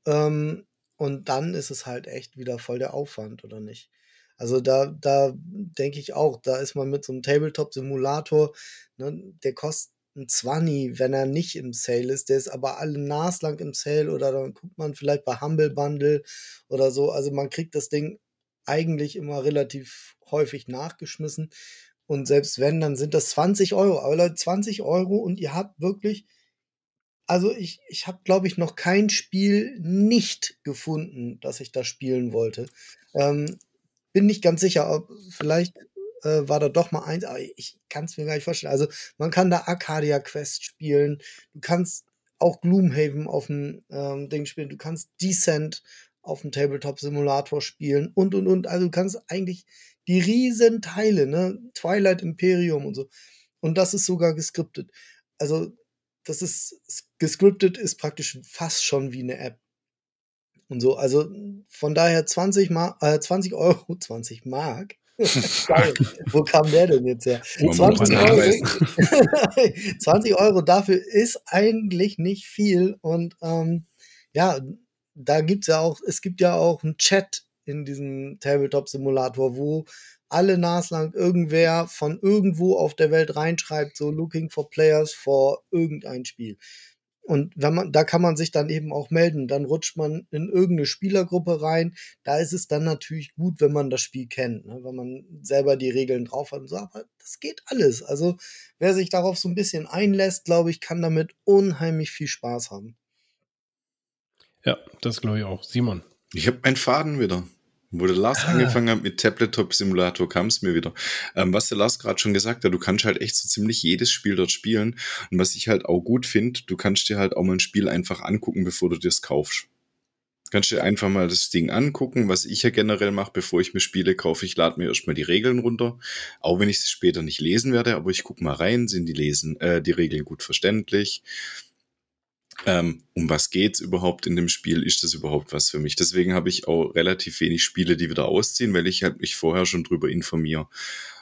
Ähm, und dann ist es halt echt wieder voll der Aufwand, oder nicht? Also da, da denke ich auch, da ist man mit so einem Tabletop-Simulator, ne, der kostet ein 20, wenn er nicht im Sale ist. Der ist aber alle naslang im Sale oder dann guckt man vielleicht bei Humble Bundle oder so. Also man kriegt das Ding eigentlich immer relativ häufig nachgeschmissen. Und selbst wenn, dann sind das 20 Euro. Aber Leute, 20 Euro und ihr habt wirklich, also ich, ich habe, glaube ich, noch kein Spiel nicht gefunden, das ich da spielen wollte. Ähm, bin nicht ganz sicher, ob vielleicht äh, war da doch mal eins, aber ich kann es mir gar nicht vorstellen. Also man kann da Arcadia Quest spielen, du kannst auch Gloomhaven auf dem ähm, Ding spielen, du kannst Descent auf dem Tabletop-Simulator spielen und, und, und. Also du kannst eigentlich die riesen Teile, ne, Twilight Imperium und so. Und das ist sogar geskriptet. Also das ist gescriptet ist praktisch fast schon wie eine App. Und so, also von daher 20, Ma äh, 20 Euro, 20 Mark. Wo kam der denn jetzt her? 20 Euro, 20 Euro dafür ist eigentlich nicht viel. Und ähm, ja, da gibt's ja auch, es gibt ja auch einen Chat in diesem Tabletop-Simulator, wo alle naslang irgendwer von irgendwo auf der Welt reinschreibt, so looking for players for irgendein Spiel. Und wenn man, da kann man sich dann eben auch melden. Dann rutscht man in irgendeine Spielergruppe rein. Da ist es dann natürlich gut, wenn man das Spiel kennt, ne? wenn man selber die Regeln drauf hat und so. Aber das geht alles. Also wer sich darauf so ein bisschen einlässt, glaube ich, kann damit unheimlich viel Spaß haben. Ja, das glaube ich auch. Simon. Ich habe einen Faden wieder. Wo der Lars ah. angefangen hat mit Tabletop-Simulator, kam es mir wieder. Ähm, was der Lars gerade schon gesagt hat, du kannst halt echt so ziemlich jedes Spiel dort spielen. Und was ich halt auch gut finde, du kannst dir halt auch mal ein Spiel einfach angucken, bevor du dir es kaufst. Du kannst dir einfach mal das Ding angucken, was ich ja generell mache, bevor ich mir Spiele kaufe. Ich lade mir erstmal die Regeln runter, auch wenn ich sie später nicht lesen werde, aber ich gucke mal rein, sind die lesen, äh, die Regeln gut verständlich ähm, um was geht's überhaupt in dem Spiel? Ist das überhaupt was für mich? Deswegen habe ich auch relativ wenig Spiele, die wieder ausziehen, weil ich halt mich vorher schon drüber informiere.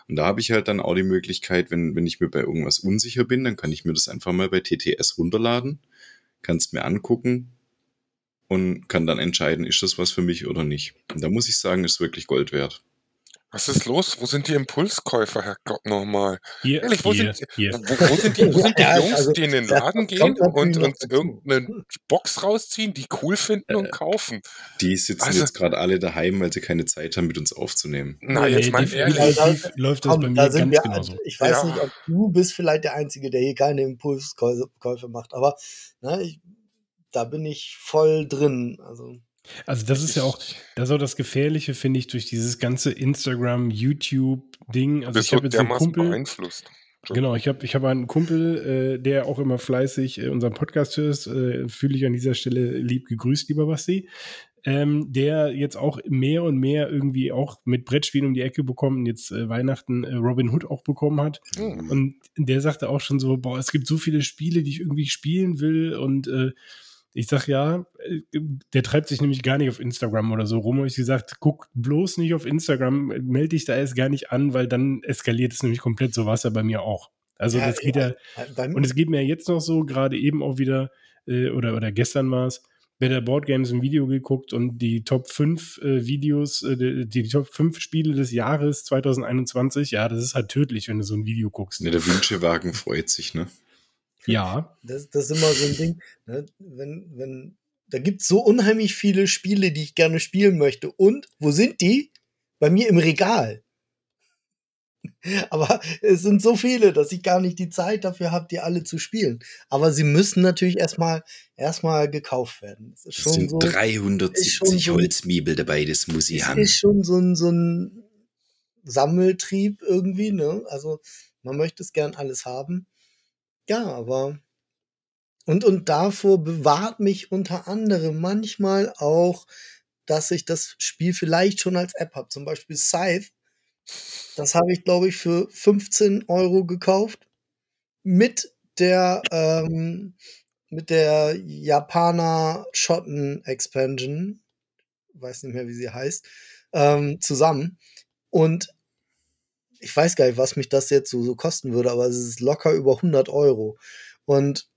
Und da habe ich halt dann auch die Möglichkeit, wenn, wenn ich mir bei irgendwas unsicher bin, dann kann ich mir das einfach mal bei TTS runterladen, kann es mir angucken und kann dann entscheiden, ist das was für mich oder nicht. Und da muss ich sagen, ist wirklich Gold wert. Was ist los? Wo sind die Impulskäufer, Herr Gott, nochmal? Hier, Ehrlich, wo, hier, sind, hier. Wo, wo sind die, wo sind die Ja, Jungs, also, die in den Laden gehen und, und irgendeine Box rausziehen, die cool finden Äh, und kaufen? Die sitzen Also- jetzt gerade alle daheim, weil sie keine Zeit haben, mit uns aufzunehmen. Na, jetzt mal definitiv ehrlich. Also, läuft das Komm, bei da mir sind ganz wir, genauso. Ich weiß Ja. nicht, ob du bist vielleicht der Einzige, der hier keine Impulskäufe macht, aber ne, ich, da bin ich voll drin. Also Also das ist ja auch, das ist auch das Gefährliche, finde ich, durch dieses ganze Instagram, YouTube-Ding. Also ich habe jetzt einen Kumpel, beeinflusst. genau, ich habe ich hab einen Kumpel, äh, der auch immer fleißig äh, unseren Podcast hört, äh, fühle ich an dieser Stelle lieb gegrüßt, lieber Basti, ähm, der jetzt auch mehr und mehr irgendwie auch mit Brettspielen um die Ecke bekommen und jetzt äh, Weihnachten äh, Robin Hood auch bekommen hat. Hm. Und der sagte auch schon so, boah, es gibt so viele Spiele, die ich irgendwie spielen will und äh, ich sag ja, äh, der treibt sich nämlich gar nicht auf Instagram oder so rum. Und ich gesagt, guck bloß nicht auf Instagram, melde dich da erst gar nicht an, weil dann eskaliert es nämlich komplett. So war es ja bei mir auch. Also Ja, das geht ja, beim, und es geht mir jetzt noch so, gerade eben auch wieder, äh, oder, oder gestern war es, bei der Boardgames ein Video geguckt und die Top 5 äh, Videos, äh, die, die Top 5 Spiele des Jahres 2021, ja, das ist halt tödlich, wenn du so ein Video guckst. Ne, der Wünschewagen freut sich, ne? Ja, das, das ist immer so ein Ding, ne? wenn, wenn, da gibt es so unheimlich viele Spiele, die ich gerne spielen möchte. Und wo sind die? Bei mir im Regal. Aber es sind so viele, dass ich gar nicht die Zeit dafür habe, die alle zu spielen. Aber sie müssen natürlich erstmal erstmal gekauft werden. Das ist Es schon sind so. 370 ist schon so- Holzmiebel dabei, das muss ich es haben. ist schon so ein, so ein Sammeltrieb irgendwie, ne? Also man möchte es gern alles haben. Ja, aber und, und davor bewahrt mich unter anderem manchmal auch, dass ich das Spiel vielleicht schon als App habe. Zum Beispiel Scythe. Das habe ich, glaube ich, für 15 Euro gekauft. Mit der, ähm, mit der Japaner Schotten Expansion. Weiß nicht mehr, wie sie heißt. Ähm, zusammen. Und ich weiß gar nicht, was mich das jetzt so, so kosten würde, aber es ist locker über 100 Euro. Und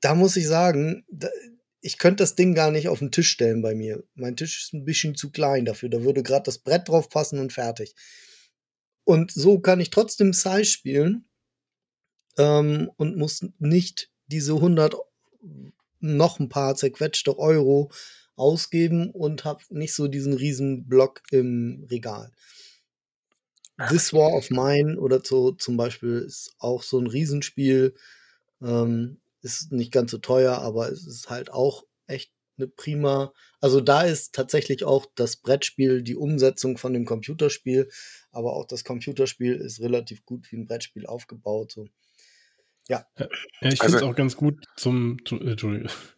da muss ich sagen, da, ich könnte das Ding gar nicht auf den Tisch stellen bei mir. Mein Tisch ist ein bisschen zu klein dafür. Da würde gerade das Brett drauf passen und fertig. Und so kann ich trotzdem Size spielen ähm, und muss nicht diese 100 noch ein paar zerquetschte Euro ausgeben und habe nicht so diesen riesen Block im Regal. This War of Mine oder so zum Beispiel ist auch so ein Riesenspiel. Ähm, ist nicht ganz so teuer, aber es ist halt auch echt eine prima. Also da ist tatsächlich auch das Brettspiel die Umsetzung von dem Computerspiel, aber auch das Computerspiel ist relativ gut wie ein Brettspiel aufgebaut. So. Ja. Ja, ich Also- finde es auch ganz gut zum, zu, äh.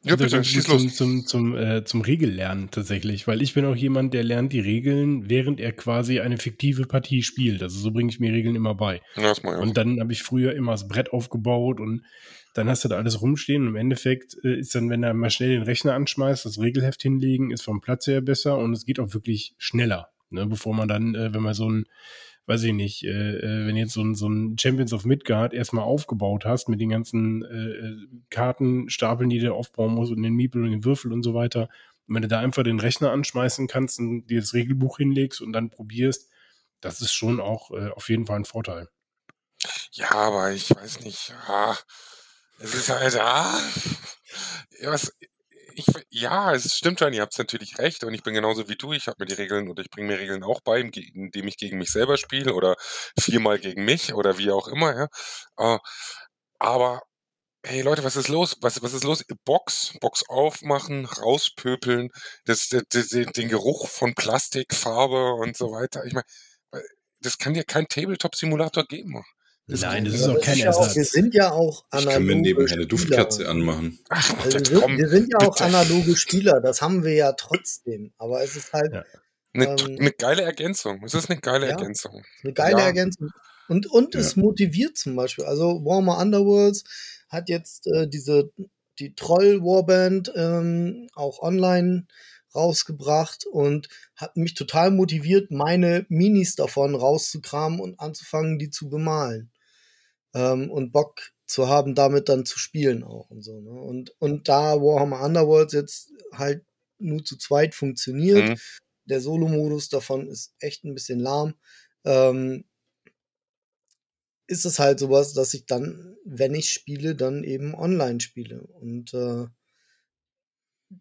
Ja, bitte, zum, zum, zum, äh, zum Regellernen tatsächlich, weil ich bin auch jemand, der lernt die Regeln, während er quasi eine fiktive Partie spielt. Also so bringe ich mir Regeln immer bei. Ja. Und dann habe ich früher immer das Brett aufgebaut und dann hast du da alles rumstehen. Und im Endeffekt äh, ist dann, wenn er mal schnell den Rechner anschmeißt, das Regelheft hinlegen, ist vom Platz her besser und es geht auch wirklich schneller. Ne? Bevor man dann, äh, wenn man so ein, weiß ich nicht, äh, äh, wenn jetzt so ein, so ein Champions of Midgard erstmal aufgebaut hast mit den ganzen äh, äh, Kartenstapeln, die du aufbauen musst und den Miepel und den Würfel und so weiter. Und wenn du da einfach den Rechner anschmeißen kannst und dir das Regelbuch hinlegst und dann probierst, das ist schon auch äh, auf jeden Fall ein Vorteil. Ja, aber ich weiß nicht. Ja, es ist halt, ah, was, ich, ja, es stimmt schon, ihr habt natürlich recht und ich bin genauso wie du. Ich habe mir die Regeln oder ich bringe mir Regeln auch bei, indem ich gegen mich selber spiele oder viermal gegen mich oder wie auch immer. Ja. Äh, aber hey Leute, was ist los? Was, was ist los? Box, Box aufmachen, rauspöpeln, das, das, den Geruch von Plastik, Farbe und so weiter. Ich meine, das kann dir kein Tabletop-Simulator geben. Das Nein, das ist auch kein ja auch, wir Ersatz. sind ja auch Ich kann analoge mir nebenher eine Spieler. Duftkerze anmachen. Ach, Also wir, komm, wir sind ja auch bitte. analoge Spieler, das haben wir ja trotzdem. Aber es ist halt Ja. Eine, ähm, eine geile Ergänzung. Es ist eine geile Ja. Ergänzung. eine geile Ja. Ergänzung. Und, und Ja. es motiviert zum Beispiel. Also Warhammer Underworlds hat jetzt äh, diese, die Troll-Warband ähm, auch online rausgebracht und hat mich total motiviert, meine Minis davon rauszukramen und anzufangen, die zu bemalen. Ähm, und Bock zu haben, damit dann zu spielen auch und so. Ne? Und, und da Warhammer Underworlds jetzt halt nur zu zweit funktioniert, Mhm. der Solo-Modus davon ist echt ein bisschen lahm, ähm, ist es halt sowas, dass ich dann, wenn ich spiele, dann eben online spiele und äh,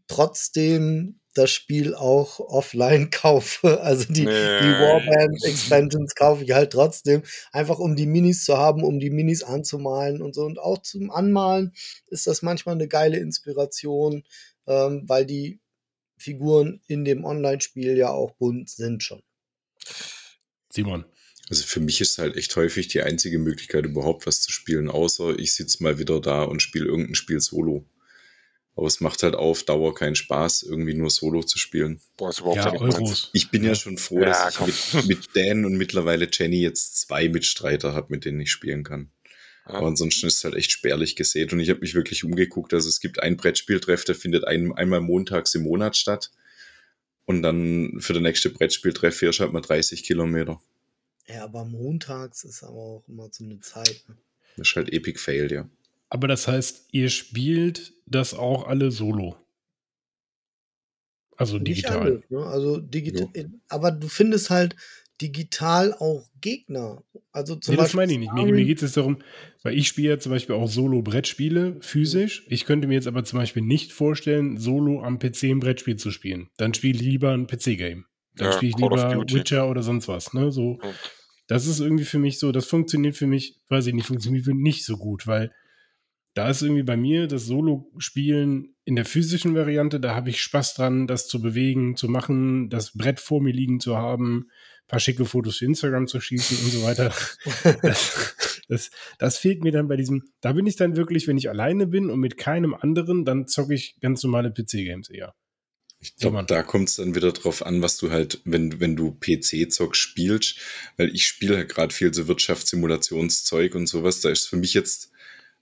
trotzdem das Spiel auch offline kaufe. Also die, die Nee. Warband Expansions kaufe ich halt trotzdem, einfach um die Minis zu haben, um die Minis anzumalen und so. Und auch zum Anmalen ist das manchmal eine geile Inspiration, ähm, weil die Figuren in dem Online-Spiel ja auch bunt sind schon. Simon. Also für mich ist halt echt häufig die einzige Möglichkeit, überhaupt was zu spielen, außer ich sitze mal wieder da und spiele irgendein Spiel solo. Aber es macht halt auf Dauer keinen Spaß, irgendwie nur solo zu spielen. Boah, ist überhaupt Ja. Euros. Ich bin ja, schon froh, Ja, dass komm. ich mit, mit Dan und mittlerweile Jenny jetzt zwei Mitstreiter habe, mit denen ich spielen kann. Ja. Aber ansonsten ist es halt echt spärlich gesät und ich habe mich wirklich umgeguckt. Also es gibt ein Brettspieltreff, der findet ein, einmal montags im Monat statt. Und dann für der nächste Brettspieltreff du halt mal 30 Kilometer. Ja, aber montags ist aber auch immer so eine Zeit. Ne? Das ist halt Epic Fail, ja. Aber das heißt, ihr spielt das auch alle solo. Also digital. alle, ne? Also digital. Aber du findest halt digital auch Gegner. Also zum Nee, das Beispiel meine ich nicht. Mir, mir geht es jetzt darum, weil ich spiele ja zum Beispiel auch Solo-Brettspiele physisch. Ich könnte mir jetzt aber zum Beispiel nicht vorstellen, Solo am PC ein Brettspiel zu spielen. Dann spiele ich lieber ein PC-Game. Dann Ja, spiele ich lieber. Witcher oder sonst was. Ne? So, das ist irgendwie für mich so, das funktioniert für mich, weiß ich nicht, funktioniert für mich nicht so gut, weil da ist irgendwie bei mir das Solo-Spielen in der physischen Variante, da habe ich Spaß dran, das zu bewegen, zu machen, das Brett vor mir liegen zu haben, ein paar schicke Fotos für Instagram zu schießen und so weiter. Das, das, das fehlt mir dann bei diesem, da bin ich dann wirklich, wenn ich alleine bin und mit keinem anderen, dann zocke ich ganz normale PC-Games eher. Ich glaube, da kommt es dann wieder drauf an, was du halt, wenn, wenn du PC-Zock spielst, weil ich spiele halt gerade viel so Wirtschaftssimulationszeug und sowas. Da ist für mich jetzt,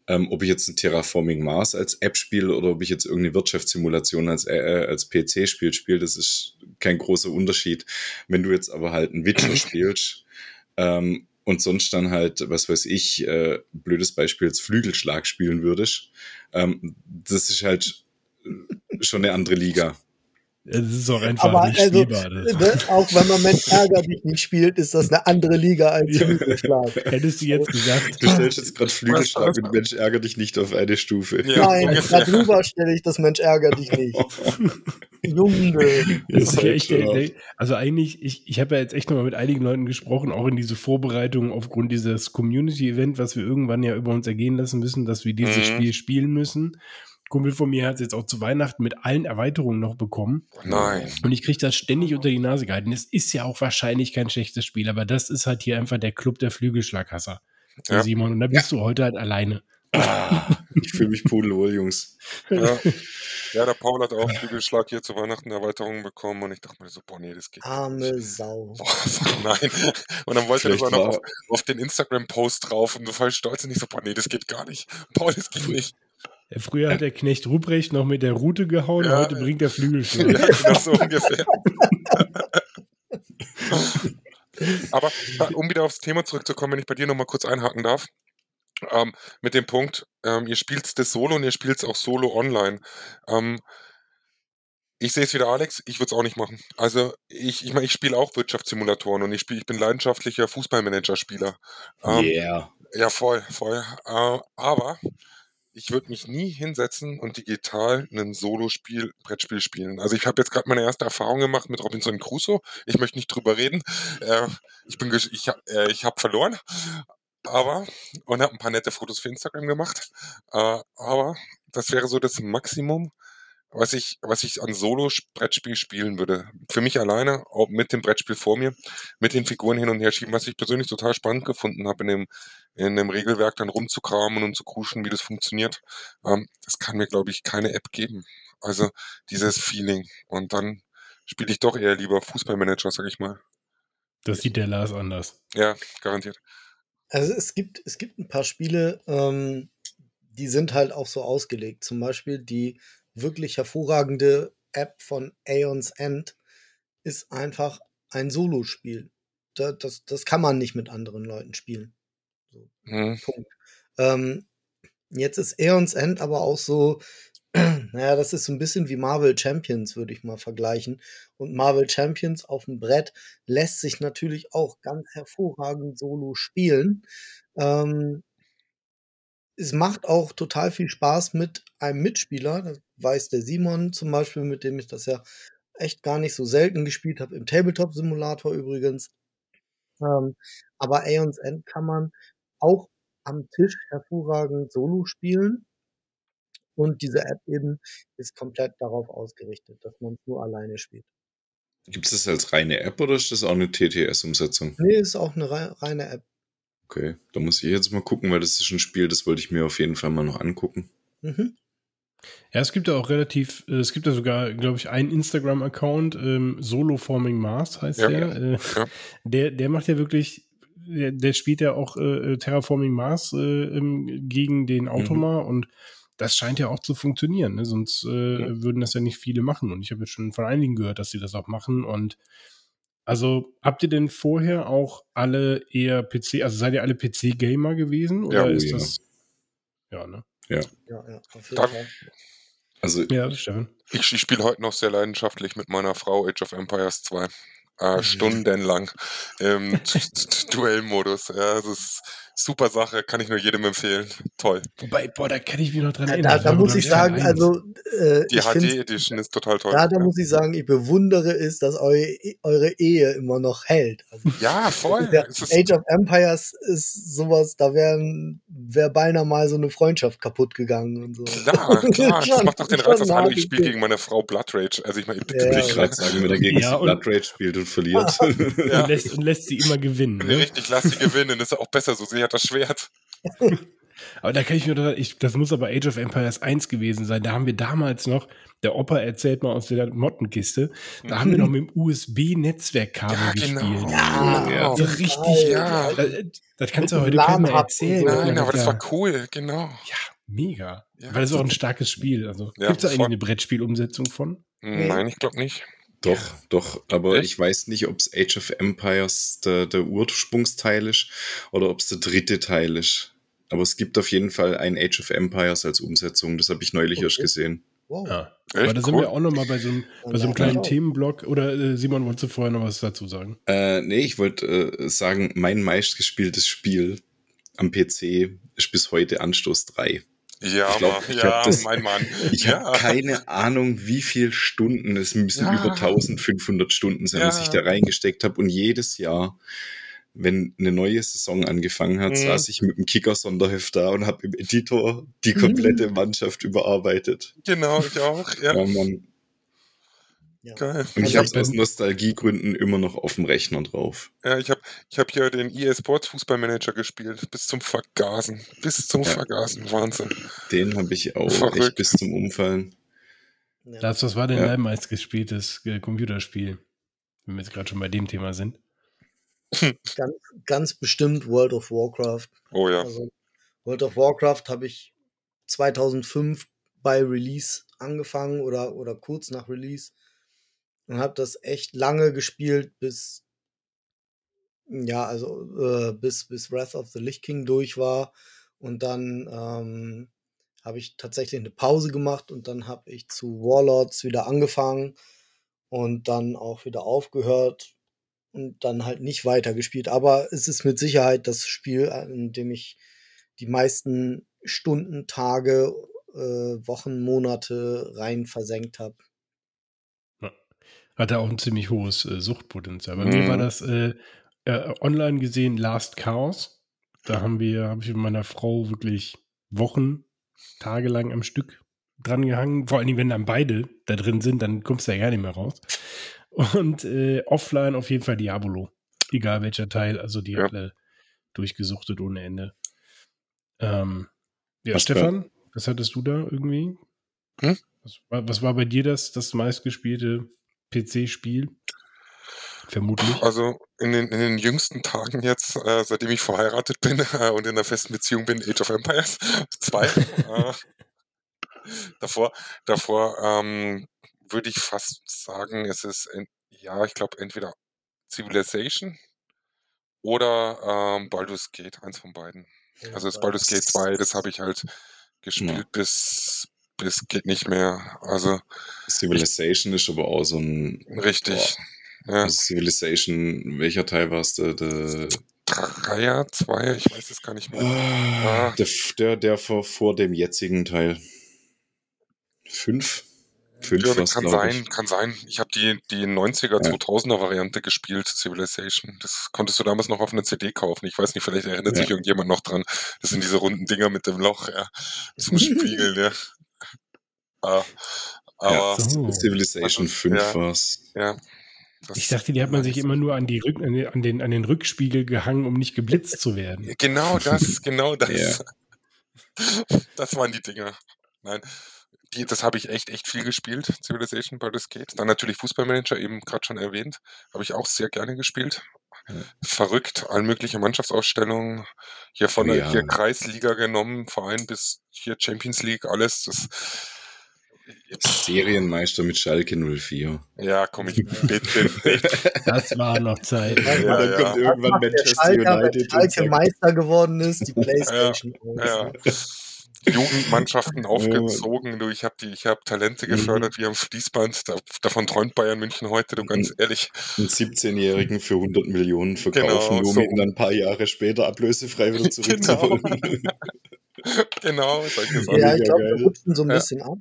ähm, ob ich jetzt ein Terraforming Mars als App spiele oder ob ich jetzt irgendeine Wirtschaftssimulation als, äh, als PC-Spiel spiele, das ist kein großer Unterschied. Wenn du jetzt aber halt ein Witcher spielst, ähm, und sonst dann halt, was weiß ich, äh, blödes Beispiel, jetzt Flügelschlag spielen würdest, ähm, das ist halt äh, schon eine andere Liga. Es ist auch einfach Aber nicht also, spielbar. Das. ne, auch wenn man Mensch ärger dich nicht spielt, ist das eine andere Liga als. Flügelschlag. Hättest du jetzt gesagt, Du stellst jetzt gerade Flügelschlag und Mensch, ärger dich nicht auf eine Stufe. Ja, Nein, darüber stelle ich das Mensch ärger dich nicht. Junge. Das ist ja also eigentlich, ich, ich habe ja jetzt echt nochmal mit einigen Leuten gesprochen, auch in diese Vorbereitung aufgrund dieses Community-Event, was wir irgendwann ja über uns ergehen lassen müssen, dass wir dieses Mhm. Spiel spielen müssen. Kumpel von mir hat es jetzt auch zu Weihnachten mit allen Erweiterungen noch bekommen. Nein. Und ich kriege das ständig unter die Nase gehalten. Es ist ja auch wahrscheinlich kein schlechtes Spiel, aber das ist halt hier einfach der Club der Flügelschlaghasser. Ja. Simon, und da bist du heute halt alleine. Ah, ich fühle mich pudelwohl, Jungs. Ja. ja, der Paul hat auch Flügelschlag hier zu Weihnachten Erweiterungen bekommen und ich dachte mir so, boah, nee, das geht gar nicht. Arme Sau. Boah, fuck, nein. Und dann wollte er noch auf, auf den Instagram-Post drauf und so voll stolz und ich so, boah, nee, das geht gar nicht. Paul, das geht nicht. Früher hat der Knecht Ruprecht noch mit der Rute gehauen, Ja. heute bringt der Flügelschlag. Ja, genau so ungefähr. Aber äh, um wieder aufs Thema zurückzukommen, wenn ich bei dir nochmal kurz einhaken darf, ähm, mit dem Punkt, ähm, ihr spielt das Solo und ihr spielt es auch Solo online. Ähm, ich sehe es wieder, Alex, ich würde es auch nicht machen. Also ich, ich meine, ich spiele auch Wirtschaftssimulatoren und ich, spiel, ich bin leidenschaftlicher Fußballmanager-Spieler. Ähm, Yeah. ja, voll, voll. Äh, aber ich würde mich nie hinsetzen und digital ein Solospiel, Brettspiel spielen. Also ich habe jetzt gerade meine erste Erfahrung gemacht mit Robinson Crusoe. Ich möchte nicht drüber reden. Äh, ich bin, ich, äh, ich habe verloren, aber und habe ein paar nette Fotos für Instagram gemacht. Äh, aber das wäre so das Maximum, was ich, was ich an Solo-Brettspiel spielen würde. Für mich alleine, auch mit dem Brettspiel vor mir, mit den Figuren hin und her schieben, was ich persönlich total spannend gefunden habe, in dem, in dem Regelwerk dann rumzukramen und zu kuschen, wie das funktioniert. Ähm, das kann mir, glaube ich, keine App geben. Also dieses Feeling. Und dann spiele ich doch eher lieber Fußballmanager, sag ich mal. Das sieht der Lars anders. Ja, garantiert. Also es gibt, es gibt ein paar Spiele, ähm, die sind halt auch so ausgelegt. Zum Beispiel die wirklich hervorragende App von Aeons End ist einfach ein Solospiel. Da, das, das kann man nicht mit anderen Leuten spielen. So, Hm. Punkt. Ähm, jetzt ist Aeons End aber auch so, naja, das ist so ein bisschen wie Marvel Champions, würde ich mal vergleichen. Und Marvel Champions auf dem Brett lässt sich natürlich auch ganz hervorragend solo spielen. Ähm, es macht auch total viel Spaß mit einem Mitspieler. Das weiß der Simon zum Beispiel, mit dem ich das ja echt gar nicht so selten gespielt habe, im Tabletop-Simulator übrigens. Ähm, aber Aeons End kann man auch am Tisch hervorragend solo spielen. Und diese App eben ist komplett darauf ausgerichtet, dass man es nur alleine spielt. Gibt es das als reine App oder ist das auch eine TTS-Umsetzung? Nee, ist auch eine rei- reine App. Okay, da muss ich jetzt mal gucken, weil das ist ein Spiel, das wollte ich mir auf jeden Fall mal noch angucken. Mhm. Ja, es gibt ja auch relativ, äh, es gibt ja sogar, glaube ich, einen Instagram-Account, ähm, Solo Forming Mars heißt Ja, der. Äh, ja. Der, der macht ja wirklich, der, der spielt ja auch äh, Terraforming Mars äh, gegen den Automa und das scheint ja auch zu funktionieren, ne? sonst äh, Ja. würden das ja nicht viele machen. Und ich habe jetzt schon von einigen gehört, dass sie das auch machen. Und also habt ihr denn vorher auch alle eher PC, also seid ihr alle PC-Gamer gewesen? Oder Ja, ist oh ja. das. Ja, ne? Ja, ja, jeden Darf-. Also, Ja. Ich, ich spiele heute noch sehr leidenschaftlich mit meiner Frau Age of Empires 2. Äh. Stundenlang im Duellmodus. Ja, das ist super Sache, kann ich nur jedem empfehlen. Toll. Wobei, boah, da kann ich mich noch dran Da, erinnern. da, Das da war, muss ich sagen, eins. also äh, Die HD Edition ist total toll. da, da ja. muss ich sagen, ich bewundere es, dass eu, eure Ehe immer noch hält. Also, ja, voll. Age of Empires ist sowas, da wären wäre beinahe mal so eine Freundschaft kaputt gegangen und so. klar, klar. Das macht doch den Reiz aus allem. Ich spiele gegen meine Frau Blood Rage. Also ich meine, bitte, Ja, ich gerade sagen, wenn er gegen Ja, ja, Blood Rage spielt und verliert. Ja. und, lässt, und lässt sie immer gewinnen. Ne? Richtig, lass sie gewinnen. Das ist auch besser so. Sie hat das Schwert. Aber da kann ich mir doch, ich, das muss aber Age of Empires 1 gewesen sein. Da haben wir damals noch, der Opa erzählt mal aus der Mottenkiste, da haben wir noch mit dem USB-Netzwerkkabel Ja, gespielt. genau. Ja, Ja. auf So jeden richtig, ja. Das, das kannst du heute LAN-Hub erzählen. Nein, aber das ja- war cool. Genau. Ja, mega. Ja, Weil das ist auch ein starkes Spiel. Also, Ja, Gibt es da eigentlich eine Brettspielumsetzung von? Nein, ich glaube nicht. Doch, doch, aber Echt? ich weiß nicht, ob es Age of Empires der, der Ursprungsteil ist oder ob es der dritte Teil ist. Aber es gibt auf jeden Fall ein Age of Empires als Umsetzung. Das habe ich neulich erst Okay. gesehen. Wow. Ja. Echt Aber da sind cool. wir auch noch mal bei so einem, Dann bei so einem kleinen. Themenblock. Oder äh, Simon, wolltest du vorher noch was dazu sagen? Äh, nee, ich wollte äh, sagen, mein meistgespieltes Spiel am PC ist bis heute Anstoß 3. Ja, Ich glaub, ich ja, das- mein Mann. Ich ja. habe keine Ahnung, wie viel Stunden, es müssen Ja. über 1500 Stunden sein, was Ja. ich da reingesteckt habe. Und jedes Jahr, wenn eine neue Saison angefangen hat, Mhm. saß ich mit dem Kicker-Sonderheft da und habe im Editor die Mhm. komplette Mannschaft überarbeitet. Genau, ich auch. Ja. Ja, Mann. Ja. Geil. Und ich Also habe aus Nostalgiegründen immer noch auf dem Rechner drauf. Ja, ich habe ich hab hier den EA Sports Fußballmanager gespielt. Bis zum Vergasen. Bis zum Ja. Vergasen. Wahnsinn. Den habe ich auch Verrückt. echt bis zum Umfallen. Ja. Das, was war denn Ja. dein meistgespieltes äh, Computerspiel? Wenn wir jetzt gerade schon bei dem Thema sind. Ganz, ganz bestimmt World of Warcraft. Oh ja. Also World of Warcraft habe ich 2005 bei Release angefangen oder, oder kurz nach Release und habe das echt lange gespielt, bis ja, also äh, bis, bis Wrath of the Lich King durch war und dann ähm, habe ich tatsächlich eine Pause gemacht und dann habe ich zu Warlords wieder angefangen und dann auch wieder aufgehört und dann halt nicht weitergespielt. Aber es ist mit Sicherheit das Spiel, in dem ich die meisten Stunden, Tage, äh, Wochen, Monate rein versenkt habe. Hatte auch ein ziemlich hohes äh, Suchtpotenzial. Bei mir Mhm. war das äh, äh, online gesehen Last Chaos. Da haben wir, habe ich mit meiner Frau wirklich Wochen, tagelang am Stück dran gehangen. Vor allen Dingen, wenn dann beide da drin sind, dann kommst du ja gar nicht mehr raus. Und äh, offline auf jeden Fall Diabolo. Egal welcher Teil, also die Ja. alle durchgesuchtet ohne Ende. Ähm, ja, Was Stefan, was hattest du da irgendwie? Hm? Was, war, was war bei dir das, das meistgespielte PC-Spiel? Vermutlich. Also in den, in den jüngsten Tagen jetzt, äh, seitdem ich verheiratet bin äh, und in einer festen Beziehung bin, Age of Empires 2. äh, davor davor ähm, würde ich fast sagen, es ist, en- ja, ich glaube, entweder Civilization oder ähm, Baldur's Gate, eins von beiden. Also das Baldur's Gate 2, das habe ich halt gespielt bis, bis geht nicht mehr. Also Civilization ist aber auch so ein. richtig. Boah, Ja, also Civilization, welcher Teil war es? Der, der, Dreier, Zweier, ich weiß es gar nicht mehr. Ah, der, der, der vor, vor dem jetzigen Teil. Fünf? Fünf Ja, war's, kann sein, ich. kann sein. Ich habe die, die 90er, Ja. 2000er Variante gespielt, Civilization. Das konntest du damals noch auf einer CD kaufen. Ich weiß nicht, vielleicht erinnert Ja. sich irgendjemand noch dran. Das sind diese runden Dinger mit dem Loch, ja, zum Spiegeln, ja. Aber, So. Civilization Also, 5 ja. war's. ja. das Ich dachte, die hat man sich immer nur an, die Rück, an, den, an, den, an den Rückspiegel gehangen, um nicht geblitzt zu werden. Genau das, genau das. Ja. Das waren die Dinger. Nein, die, das habe ich echt, echt viel gespielt, Civilization Baldur's Gate. Dann natürlich Fußballmanager, eben gerade schon erwähnt. Habe ich auch sehr gerne gespielt. Ja. Verrückt, all mögliche Mannschaftsausstellungen. Hier von der ja. hier Kreisliga genommen, Verein bis hier Champions League, alles. Das, Serienmeister mit Schalke 04. ja, komm ich bitte, bitte. Das war noch Zeit. Ja, Ja, dann ja. kommt irgendwann der Manchester Schalke, United Schalke Meister geworden ist, die Playstation. Ja. ne? Jugendmannschaften aufgezogen. Du, ich habe die, ich habe Talente Mhm. gefördert wie am Fließband. Da, davon träumt Bayern München heute, du ganz Mhm. ehrlich. einen 17-Jährigen für 100 Millionen verkaufen, Genau, nur um so. ihn dann ein paar Jahre später ablösefrei wieder Genau. zurückzuholen. Genau, solche Sachen. Ja, ich glaube, wir rutschen so ein Ja. bisschen ab.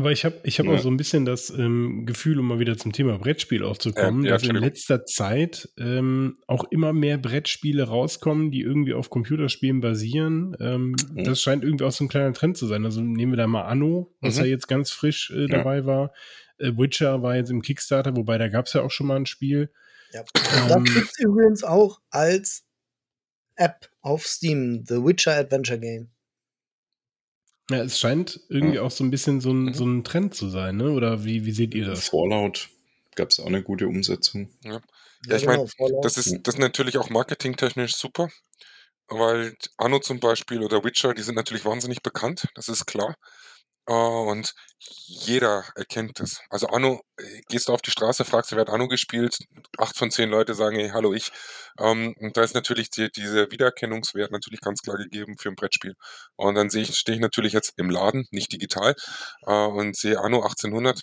Aber ich habe ich hab Ja. auch so ein bisschen das ähm, Gefühl, um mal wieder zum Thema Brettspiel auch zu kommen, ja, dass in letzter Zeit ähm, auch immer mehr Brettspiele rauskommen, die irgendwie auf Computerspielen basieren. Ähm, Mhm. Das scheint irgendwie auch so ein kleiner Trend zu sein. Also nehmen wir da mal Anno, was Mhm. ja jetzt ganz frisch äh, Ja. dabei war. Äh, Witcher war jetzt im Kickstarter, wobei da gab es ja auch schon mal ein Spiel. Ja. Und das Ähm, gibt es übrigens auch als App auf Steam, The Witcher Adventure Game. Ja, es scheint irgendwie Ja. auch so ein bisschen so ein, Mhm. so ein Trend zu sein, ne? Oder wie, wie seht ihr das? Fallout gab es auch eine gute Umsetzung. Ja, ich mein, Fallout. Das ist, das ist natürlich auch marketingtechnisch super, weil Anno zum Beispiel oder Witcher, die sind natürlich wahnsinnig bekannt, das ist klar. Äh, Und jeder erkennt das. Also Anno, äh, gehst du auf die Straße, fragst, wer hat Anno gespielt? Acht von zehn Leute sagen, hey, hallo, ich. Ähm, Und da ist natürlich die, dieser Wiedererkennungswert natürlich ganz klar gegeben für ein Brettspiel. Und dann sehe ich, stehe ich natürlich jetzt im Laden, nicht digital, äh, und sehe Anno 1800.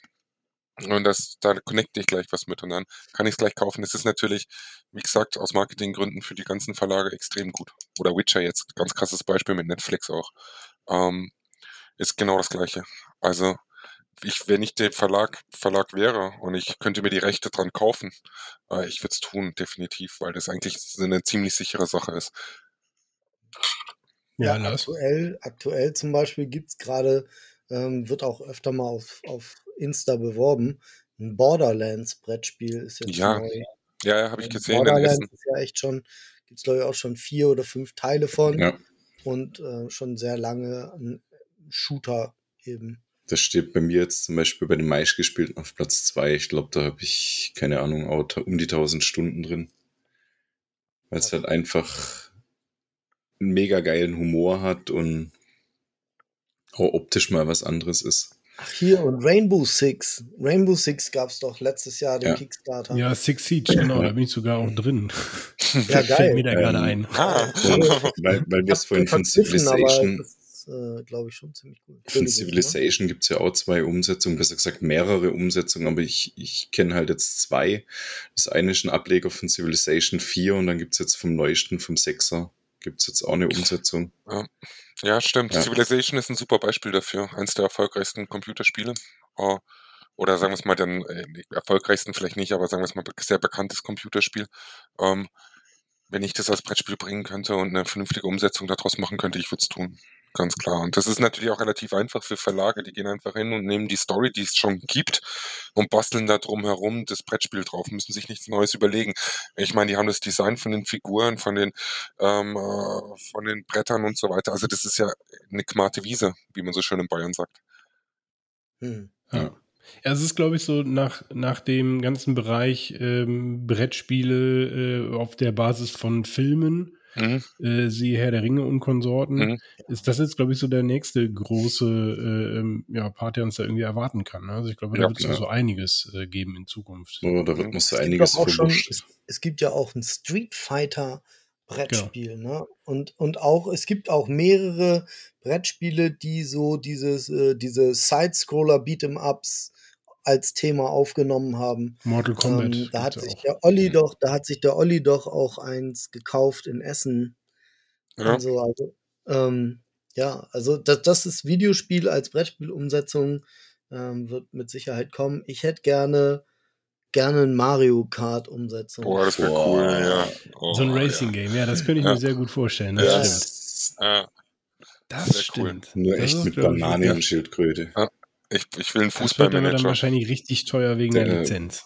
Und das, da connecte ich gleich was mit und dann kann ich es gleich kaufen. Das ist natürlich, wie gesagt, aus Marketinggründen für die ganzen Verlage extrem gut. Oder Witcher jetzt, ganz krasses Beispiel mit Netflix auch. Ähm, ist genau das Gleiche. Also, ich, wenn ich der Verlag, Verlag wäre und ich könnte mir die Rechte dran kaufen, äh, ich würde es tun, definitiv, weil das eigentlich so eine ziemlich sichere Sache ist. Ja, Ja, Lars. aktuell, aktuell zum Beispiel gibt es gerade, ähm, wird auch öfter mal auf, auf Insta beworben, ein Borderlands-Brettspiel ist jetzt Ja, neu. ja, ja habe ich Ähm, gesehen Borderlands ist ja echt schon, gibt es glaube ich auch schon vier oder fünf Teile von Ja, und äh, schon sehr lange ein Shooter eben. das steht bei mir jetzt zum Beispiel bei den meistgespielten auf Platz zwei. Ich glaube, da habe ich, keine Ahnung, um die 1000 Stunden drin. Weil es Ja. halt einfach einen mega geilen Humor hat und auch optisch mal was anderes ist. Ach hier, und Rainbow Six. Rainbow Six gab es doch letztes Jahr, den Ja. Kickstarter. Ja, Six Siege, genau, da bin ich sogar auch drin. Ja, Fällt mir geil. da gerade Ähm, ein. Ah, weil, weil wir es vorhin von Civilization ist, äh, glaube ich, schon ziemlich cool. Von? Civilization gibt es ja auch zwei Umsetzungen, besser gesagt mehrere Umsetzungen, aber ich, ich kenne halt jetzt zwei. Das eine ist ein Ableger von Civilization 4 und dann gibt es jetzt vom neuesten, vom 6er, gibt es jetzt auch eine Umsetzung. ja, stimmt. Ja. Civilization ist ein super Beispiel dafür. Eins der erfolgreichsten Computerspiele. Äh, oder sagen wir es mal, dann äh, erfolgreichsten vielleicht nicht, aber sagen wir es mal, sehr bekanntes Computerspiel. Ähm, wenn ich das als Brettspiel bringen könnte und eine vernünftige Umsetzung daraus machen könnte, ich würde es tun. Ganz klar. Und das ist natürlich auch relativ einfach für Verlage. Die gehen einfach hin und nehmen die Story, die es schon gibt, und basteln da drum herum das Brettspiel drauf, müssen sich nichts Neues überlegen. Ich meine, die haben das Design von den Figuren, von den, ähm, äh, von den Brettern und so weiter. Also das ist ja eine kmarte Wiese, wie man so schön in Bayern sagt. Hm. Ja. Ja, es ist, glaube ich, so nach, nach dem ganzen Bereich ähm, Brettspiele äh, auf der Basis von Filmen, Mhm. äh, siehe Herr der Ringe und Konsorten, Mhm. ist das jetzt, glaube ich, so der nächste große äh, ähm, ja, Part, der uns da irgendwie erwarten kann. Ne? Also ich glaube, da Ja, wird es so einiges äh, geben in Zukunft. So, da wird Es gibt einiges auch schon, es, es gibt ja auch ein Street Fighter Brettspiel, ne? Und, und auch, es gibt auch mehrere Brettspiele, die so dieses, äh, diese Side-Scroller Beat'em Ups als Thema aufgenommen haben. Mortal Kombat. Ähm, da hat sich auch. der Olli doch, da hat sich der Olli doch auch eins gekauft in Essen. Ja. Und so, also, ähm, ja, also das, das ist Videospiel als Brettspielumsetzung, ähm, wird mit Sicherheit kommen. Ich hätte gerne, gerne ein Mario Kart Umsetzung. Boah, das wäre cool, ja. Oh, so ein Racing-Game, ja, das könnte ich Ja. mir sehr gut vorstellen. Das Ja. stimmt. Ja. Ja. Das sehr cool. stimmt. Nur Das echt ist, mit glaub ich, Banane wirklich- und Schildkröte. Ich, ich will einen Das wird dann Fußballmanager. wahrscheinlich richtig teuer wegen der Der- Lizenz.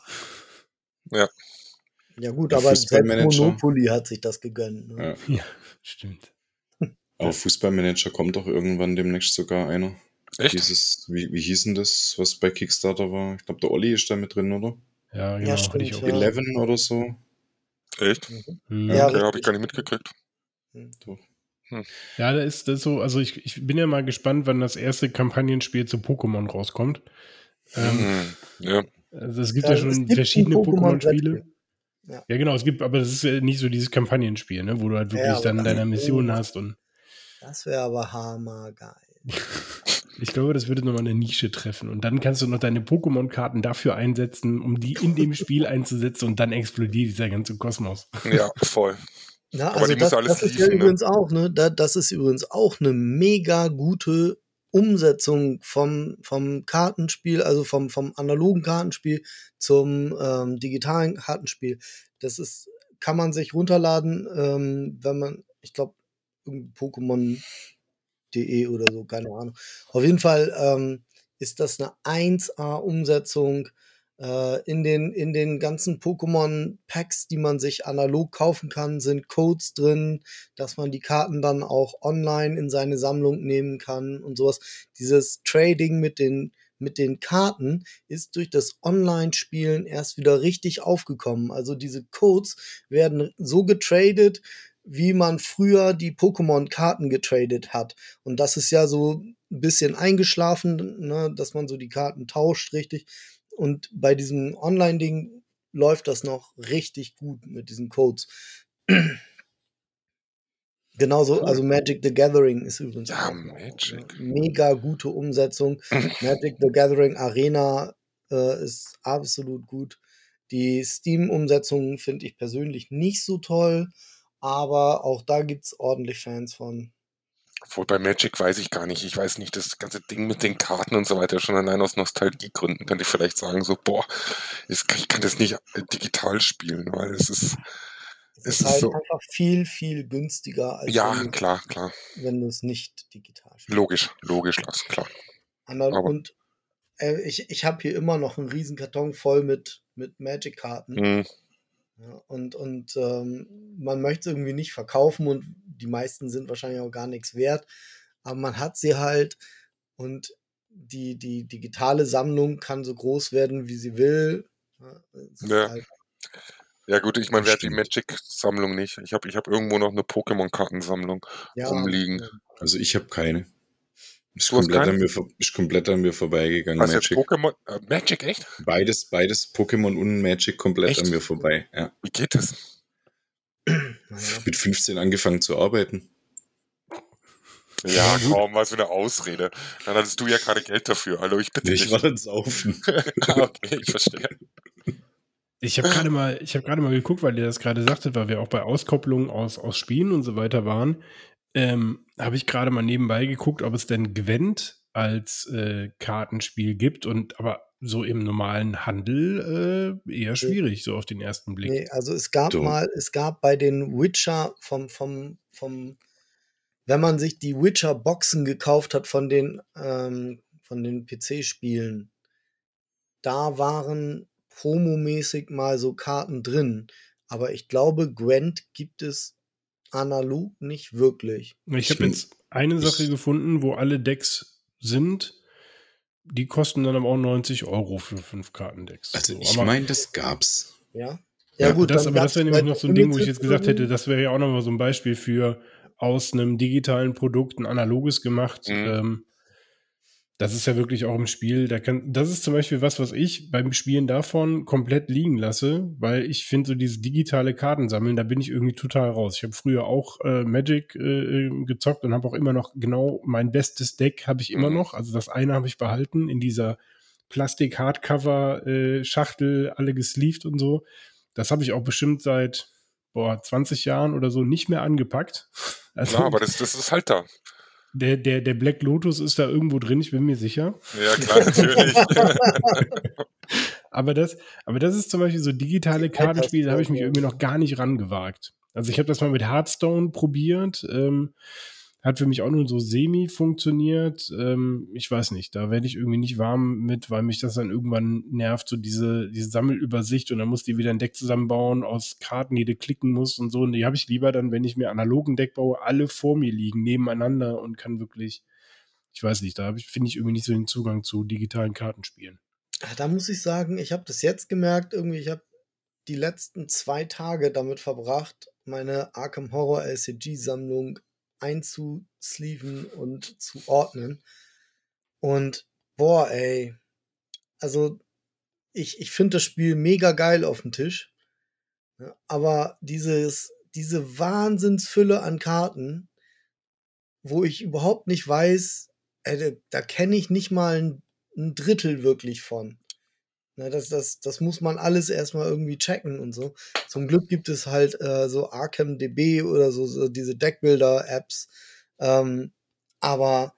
Ja gut, Der aber selbst Fußballmanager. Monopoly hat sich das gegönnt. Ne? Ja. Ja, stimmt. Aber Fußballmanager kommt doch irgendwann demnächst sogar einer. Echt? Dieses, wie, wie hieß denn das, was bei Kickstarter war? Ich glaube, der Olli ist da mit drin, oder? Ja, genau. Ja, stimmt, ich auch ja. gelesen. Eleven oder so. Echt? Mhm. Ja, Ja, okay, habe ich gar nicht mitgekriegt. Da ist das so, also ich, ich bin ja mal gespannt, wann das erste Kampagnenspiel zu Pokémon rauskommt. Ähm, Mhm. Ja. also es gibt Ja, ja, es schon gibt verschiedene Pokémon-Spiele. Pokémon-Brettspiel. Ja, genau, es gibt, aber das ist ja nicht so dieses Kampagnenspiel, ne, wo du halt Ja, wirklich aber- dann deine Mission Oh. hast und Das wäre aber hammergeil. ich glaube, das würde nochmal eine Nische treffen. Und dann kannst du noch deine Pokémon-Karten dafür einsetzen, um die in dem Spiel einzusetzen und dann explodiert dieser ganze Kosmos. ja, voll. Ja, Aber also die muss das, alles das ist ja liefen, ne? übrigens auch, ne? Da, das ist übrigens auch eine mega gute Umsetzung vom, vom Kartenspiel, also vom, vom analogen Kartenspiel zum ähm, digitalen Kartenspiel. Das ist, kann man sich runterladen, ähm, wenn man, ich glaube, Pokémon.de oder so, keine Ahnung. Auf jeden Fall ähm, ist das eine 1A-Umsetzung äh, in, den, in den ganzen Pokémon-Packs, die man sich analog kaufen kann, sind Codes drin, dass man die Karten dann auch online in seine Sammlung nehmen kann und sowas. Dieses Trading mit den, mit den Karten ist durch das Online-Spielen erst wieder richtig aufgekommen. Also diese Codes werden so getradet, wie man früher die Pokémon-Karten getradet hat. Und das ist ja so ein bisschen eingeschlafen, ne, dass man so die Karten tauscht, richtig. Und bei diesem Online-Ding läuft das noch richtig gut mit diesen Codes. Genauso, also Magic the Gathering ist übrigens Ja, mega gute Umsetzung. Magic the Gathering Arena äh, ist absolut gut. Die Steam-Umsetzung finde ich persönlich nicht so toll, aber auch da gibt es ordentlich Fans von. Obwohl bei Magic weiß ich gar nicht. Ich weiß nicht, das ganze Ding mit den Karten und so weiter, schon allein aus Nostalgiegründen könnte ich vielleicht sagen, so, boah, ich kann, das nicht äh, digital spielen, weil es ist, Es ist halt so. einfach viel, viel günstiger, als ja, wenn, klar, klar. wenn du es nicht digital spielst. Logisch, logisch, Lars, klar. Aber- und äh, ich, ich habe hier immer noch einen riesen Karton voll mit, mit Magic-Karten. Mhm. Ja, und und ähm, man möchte es irgendwie nicht verkaufen und die meisten sind wahrscheinlich auch gar nichts wert. Aber man hat sie halt und die, die digitale Sammlung kann so groß werden, wie sie will. Ja, halt, Ja gut, ich meine, wer hat die. Magic-Sammlung nicht? Ich habe ich hab irgendwo noch eine Pokémon-Kartensammlung ja, rumliegen. ja. Also ich habe keine. Ist komplett, an mir, vor- ist komplett an mir vorbeigegangen, Was jetzt Magic. Pokémon? Äh, Magic, echt? Beides, beides Pokémon und Magic komplett Echt? an mir vorbei. Ja. Wie geht das? Mit 15 angefangen zu arbeiten. Ja, komm, was für eine Ausrede. Dann hattest du ja gerade Geld dafür. Hallo, ich bitte Ich dich. war dann saufen. ah, okay, ich verstehe. Ich habe gerade mal, ich habe gerade mal geguckt, weil ihr das gerade sagtet, weil wir auch bei Auskopplungen aus, aus Spielen und so weiter waren. Ähm, habe ich gerade mal nebenbei geguckt, ob es denn Gwent als äh, Kartenspiel gibt und aber so im normalen Handel äh, eher schwierig, so auf den ersten Blick. Nee, also es gab So. mal, es gab bei den Witcher vom, vom, vom, wenn man sich die Witcher-Boxen gekauft hat von den, ähm, von den PC-Spielen, da waren promomäßig mal so Karten drin. Aber ich glaube, Gwent gibt es analog nicht wirklich. Ich habe jetzt eine Sache gefunden, wo alle Decks sind. Die kosten dann aber auch 90 Euro für fünf Kartendecks. Also So, ich meine, das gab's. Ja. Ja, das, dann aber das wäre nämlich noch so ein Ding, wo ich jetzt gesagt hätte, das wäre ja auch nochmal so ein Beispiel für aus einem digitalen Produkt ein analoges gemacht. Mhm. Ähm, das ist ja wirklich auch im Spiel. Da kann, das ist zum Beispiel was, was ich beim Spielen davon komplett liegen lasse, weil ich finde, so dieses digitale Kartensammeln, da bin ich irgendwie total raus. Ich habe früher auch äh, Magic äh, äh, gezockt und habe auch immer noch genau mein bestes Deck habe ich immer Mhm. noch. Also das eine habe ich behalten in dieser Plastik-Hardcover-Schachtel, alle gesleeved und so. Das habe ich auch bestimmt seit boah, 20 Jahren oder so nicht mehr angepackt. Also Ja, aber das, das ist halt da. Der, der, der Black Lotus ist da irgendwo drin, ich bin mir sicher. Ja, klar, natürlich. Aber das, aber das ist zum Beispiel so digitale Kartenspiele, da habe ich mich irgendwie noch gar nicht rangewagt. Also ich habe das mal mit Hearthstone probiert, ähm, hat für mich auch nur so semi funktioniert. Ähm, ich weiß nicht, da werde ich irgendwie nicht warm mit, weil mich das dann irgendwann nervt, so diese, diese Sammelübersicht und dann muss die wieder ein Deck zusammenbauen aus Karten, die du klicken musst und so. Und die habe ich lieber dann, wenn ich mir analogen Deck baue, alle vor mir liegen, nebeneinander und kann wirklich, ich weiß nicht, da finde ich irgendwie nicht so den Zugang zu digitalen Kartenspielen. Ja, Da muss ich sagen, ich habe das jetzt gemerkt, irgendwie, ich habe die letzten zwei Tage damit verbracht, meine Arkham Horror LCG-Sammlung einzusleeven und zu ordnen. Und boah, ey. Also, ich, ich finde das Spiel mega geil auf dem Tisch. Aber dieses, diese Wahnsinnsfülle an Karten, wo ich überhaupt nicht weiß, ey, da, da kenne ich nicht mal ein, ein Drittel wirklich von. Na, das, das, das muss man alles erstmal irgendwie checken und so. Zum Glück gibt es halt äh, so Arkham DB oder so, so diese Deckbuilder-Apps. Ähm, aber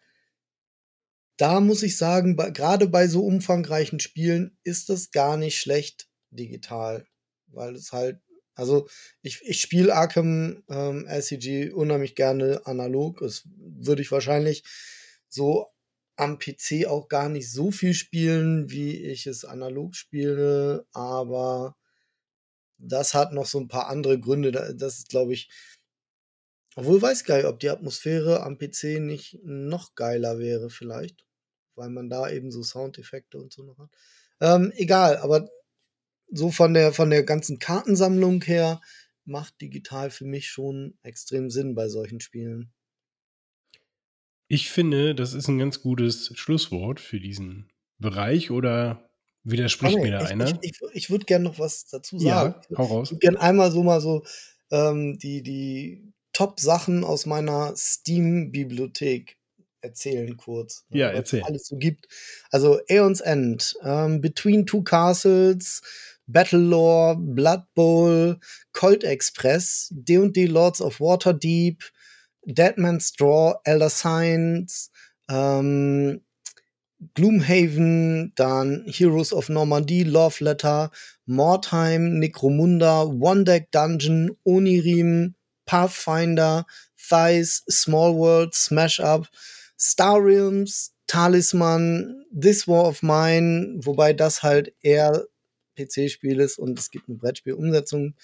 da muss ich sagen, gerade bei so umfangreichen Spielen ist das gar nicht schlecht digital. Weil es halt, also ich, ich spiele Arkham ähm, LCG unheimlich gerne analog. Das würde ich wahrscheinlich so am PC auch gar nicht so viel spielen, wie ich es analog spiele, aber das hat noch so ein paar andere Gründe. Da- Das ist, glaube ich, obwohl weiß gar nicht, ob die Atmosphäre am PC nicht noch geiler wäre, vielleicht, weil man da eben so Soundeffekte und so noch hat. Ähm, egal, aber so von der von der ganzen Kartensammlung her macht digital für mich schon extrem Sinn bei solchen Spielen. Ich finde, das ist ein ganz gutes Schlusswort für diesen Bereich oder widerspricht nee, mir da ich, einer? Ich, ich, ich würde gerne noch was dazu sagen. ja, hau raus. Ich würde gerne einmal so mal so ähm, die, die Top-Sachen aus meiner Steam-Bibliothek erzählen kurz. ne, Ja, was es erzähl. alles so gibt. Also Aeon's End, ähm, Between Two Castles, Battlelore, Blood Bowl, Colt Express, D&D Lords of Waterdeep, Deadman's Straw, Elder Signs, ähm, Gloomhaven, dann Heroes of Normandy, Love Letter, Mordheim, Necromunda, One Deck Dungeon, Onirim, Pathfinder, Thighs, Small World, Smash Up, Star Realms, Talisman, This War of Mine, wobei das halt eher PC-Spiel ist und es gibt eine Brettspiel-Umsetzung.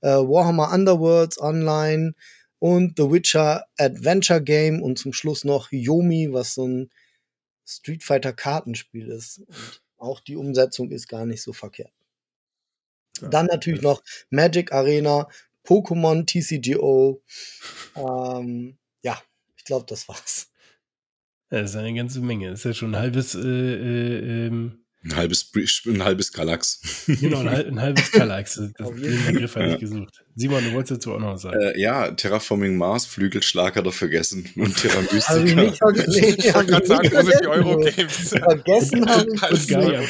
Äh, Warhammer Underworlds Online und The Witcher Adventure Game und zum Schluss noch Yomi, was so ein Street Fighter Kartenspiel ist. Und auch die Umsetzung ist gar nicht so verkehrt. Ja, Dann natürlich noch Magic Arena, Pokémon TCGO. Ähm, ja, ich glaube, das war's. Das ist eine ganze Menge. Das ist ja schon ein halbes äh, äh, ähm, ein halbes, ein halbes Galax. Genau, ein, ein halbes Galax. Das, den Begriff hatte ich gesucht. Simon, du wolltest dazu auch noch was sagen. Äh, ja, Terraforming Mars, Flügelschlag hat er vergessen. Und Terra Mystica. Also nicht vergessen. ich wollte gerade sagen, wo sind die Eurogames? Vergessen haben. Und Gaia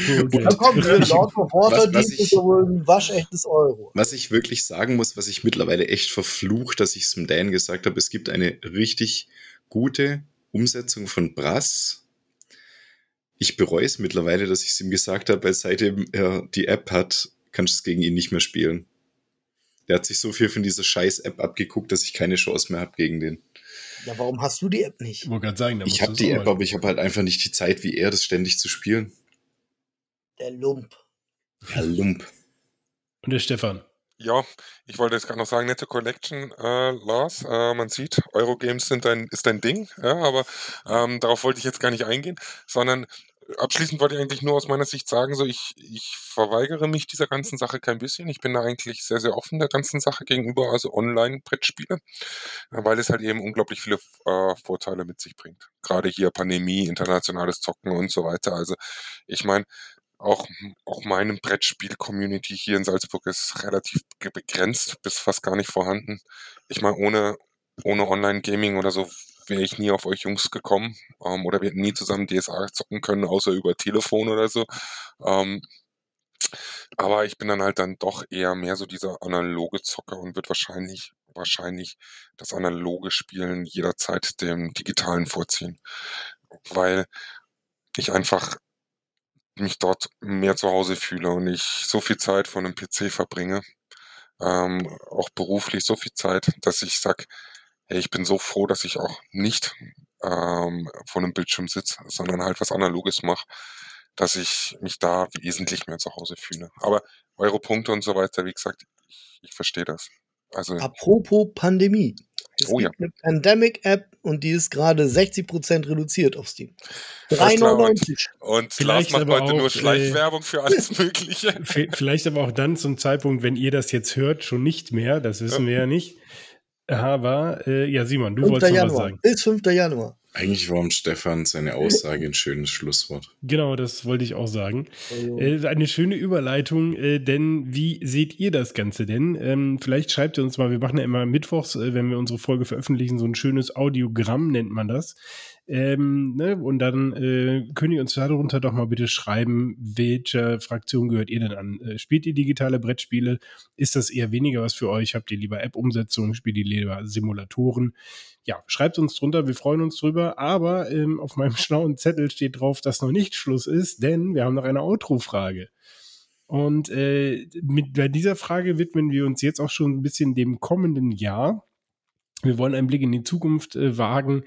Da kommt Lord of Water, die ist wohl ein waschechtes Euro. Was ich wirklich sagen muss, was ich mittlerweile echt verflucht, dass ich es dem Dan gesagt habe, es gibt eine richtig gute Umsetzung von Brass ich bereue es mittlerweile, dass ich es ihm gesagt habe, weil seitdem er die App hat, kannst du es gegen ihn nicht mehr spielen. Der hat sich so viel von dieser scheiß App abgeguckt, dass ich keine Chance mehr habe gegen den. Ja, warum hast du die App nicht? Ich wollte gerade sagen, ich habe die App, aber ich habe halt einfach nicht die Zeit, wie er, das ständig zu spielen. Der Lump. Der Lump. Und der Stefan. Ja, ich wollte jetzt gerade noch sagen, nette Collection, äh, Lars. Äh, man sieht, Eurogames sind dein, ist dein Ding, ja, aber ähm, darauf wollte ich jetzt gar nicht eingehen, sondern abschließend wollte ich eigentlich nur aus meiner Sicht sagen, so ich, ich verweigere mich dieser ganzen Sache kein bisschen. Ich bin da eigentlich sehr, sehr offen der ganzen Sache gegenüber, also Online-Brettspiele, weil es halt eben unglaublich viele äh, Vorteile mit sich bringt. Gerade hier Pandemie, internationales Zocken und so weiter. Also ich meine, auch, auch meine Brettspiel-Community hier in Salzburg ist relativ begrenzt, bis fast gar nicht vorhanden. Ich meine, ohne, ohne Online-Gaming oder so wäre ich nie auf euch Jungs gekommen ähm, oder wir hätten nie zusammen DSA zocken können, außer über Telefon oder so. Ähm, aber ich bin dann halt dann doch eher mehr so dieser analoge Zocker und wird wahrscheinlich wahrscheinlich das analoge Spielen jederzeit dem digitalen vorziehen, weil ich einfach mich dort mehr zu Hause fühle und ich so viel Zeit vor einem PC verbringe, ähm, auch beruflich so viel Zeit, dass ich sag, hey, ich bin so froh, dass ich auch nicht ähm, vor einem Bildschirm sitze, sondern halt was Analoges mache, dass ich mich da wesentlich mehr zu Hause fühle. Aber eure Punkte und so weiter, wie gesagt, ich, ich verstehe das. Also, Apropos Pandemie. Es oh ja. eine Pandemic-App und die ist gerade 60% reduziert auf Steam. 3,99. Und Vielleicht Lars macht heute auch, nur äh, Schleichwerbung äh, für alles Mögliche. Vielleicht aber auch dann zum Zeitpunkt, wenn ihr das jetzt hört, schon nicht mehr. Das wissen ja. wir ja nicht. Aber, äh, ja, Simon, du wolltest noch was sagen. Bis 5. Januar. Eigentlich war Stefan seine Aussage ein schönes Schlusswort. Genau, das wollte ich auch sagen. Oh, äh, eine schöne Überleitung, äh, denn wie seht ihr das Ganze denn? Ähm, vielleicht schreibt ihr uns mal, wir machen ja immer mittwochs, äh, wenn wir unsere Folge veröffentlichen, so ein schönes Audiogramm nennt man das. Ähm, ne? Und dann äh, könnt ihr uns darunter doch mal bitte schreiben, welcher Fraktion gehört ihr denn an? Äh, spielt ihr digitale Brettspiele? Ist das eher weniger was für euch? Habt ihr lieber App-Umsetzungen? Spielt ihr lieber Simulatoren? Ja, schreibt uns drunter, wir freuen uns drüber. Aber ähm, auf meinem schlauen Zettel steht drauf, dass noch nicht Schluss ist, denn wir haben noch eine Outro-Frage. Und äh, mit bei dieser Frage widmen wir uns jetzt auch schon ein bisschen dem kommenden Jahr. Wir wollen einen Blick in die Zukunft äh, wagen.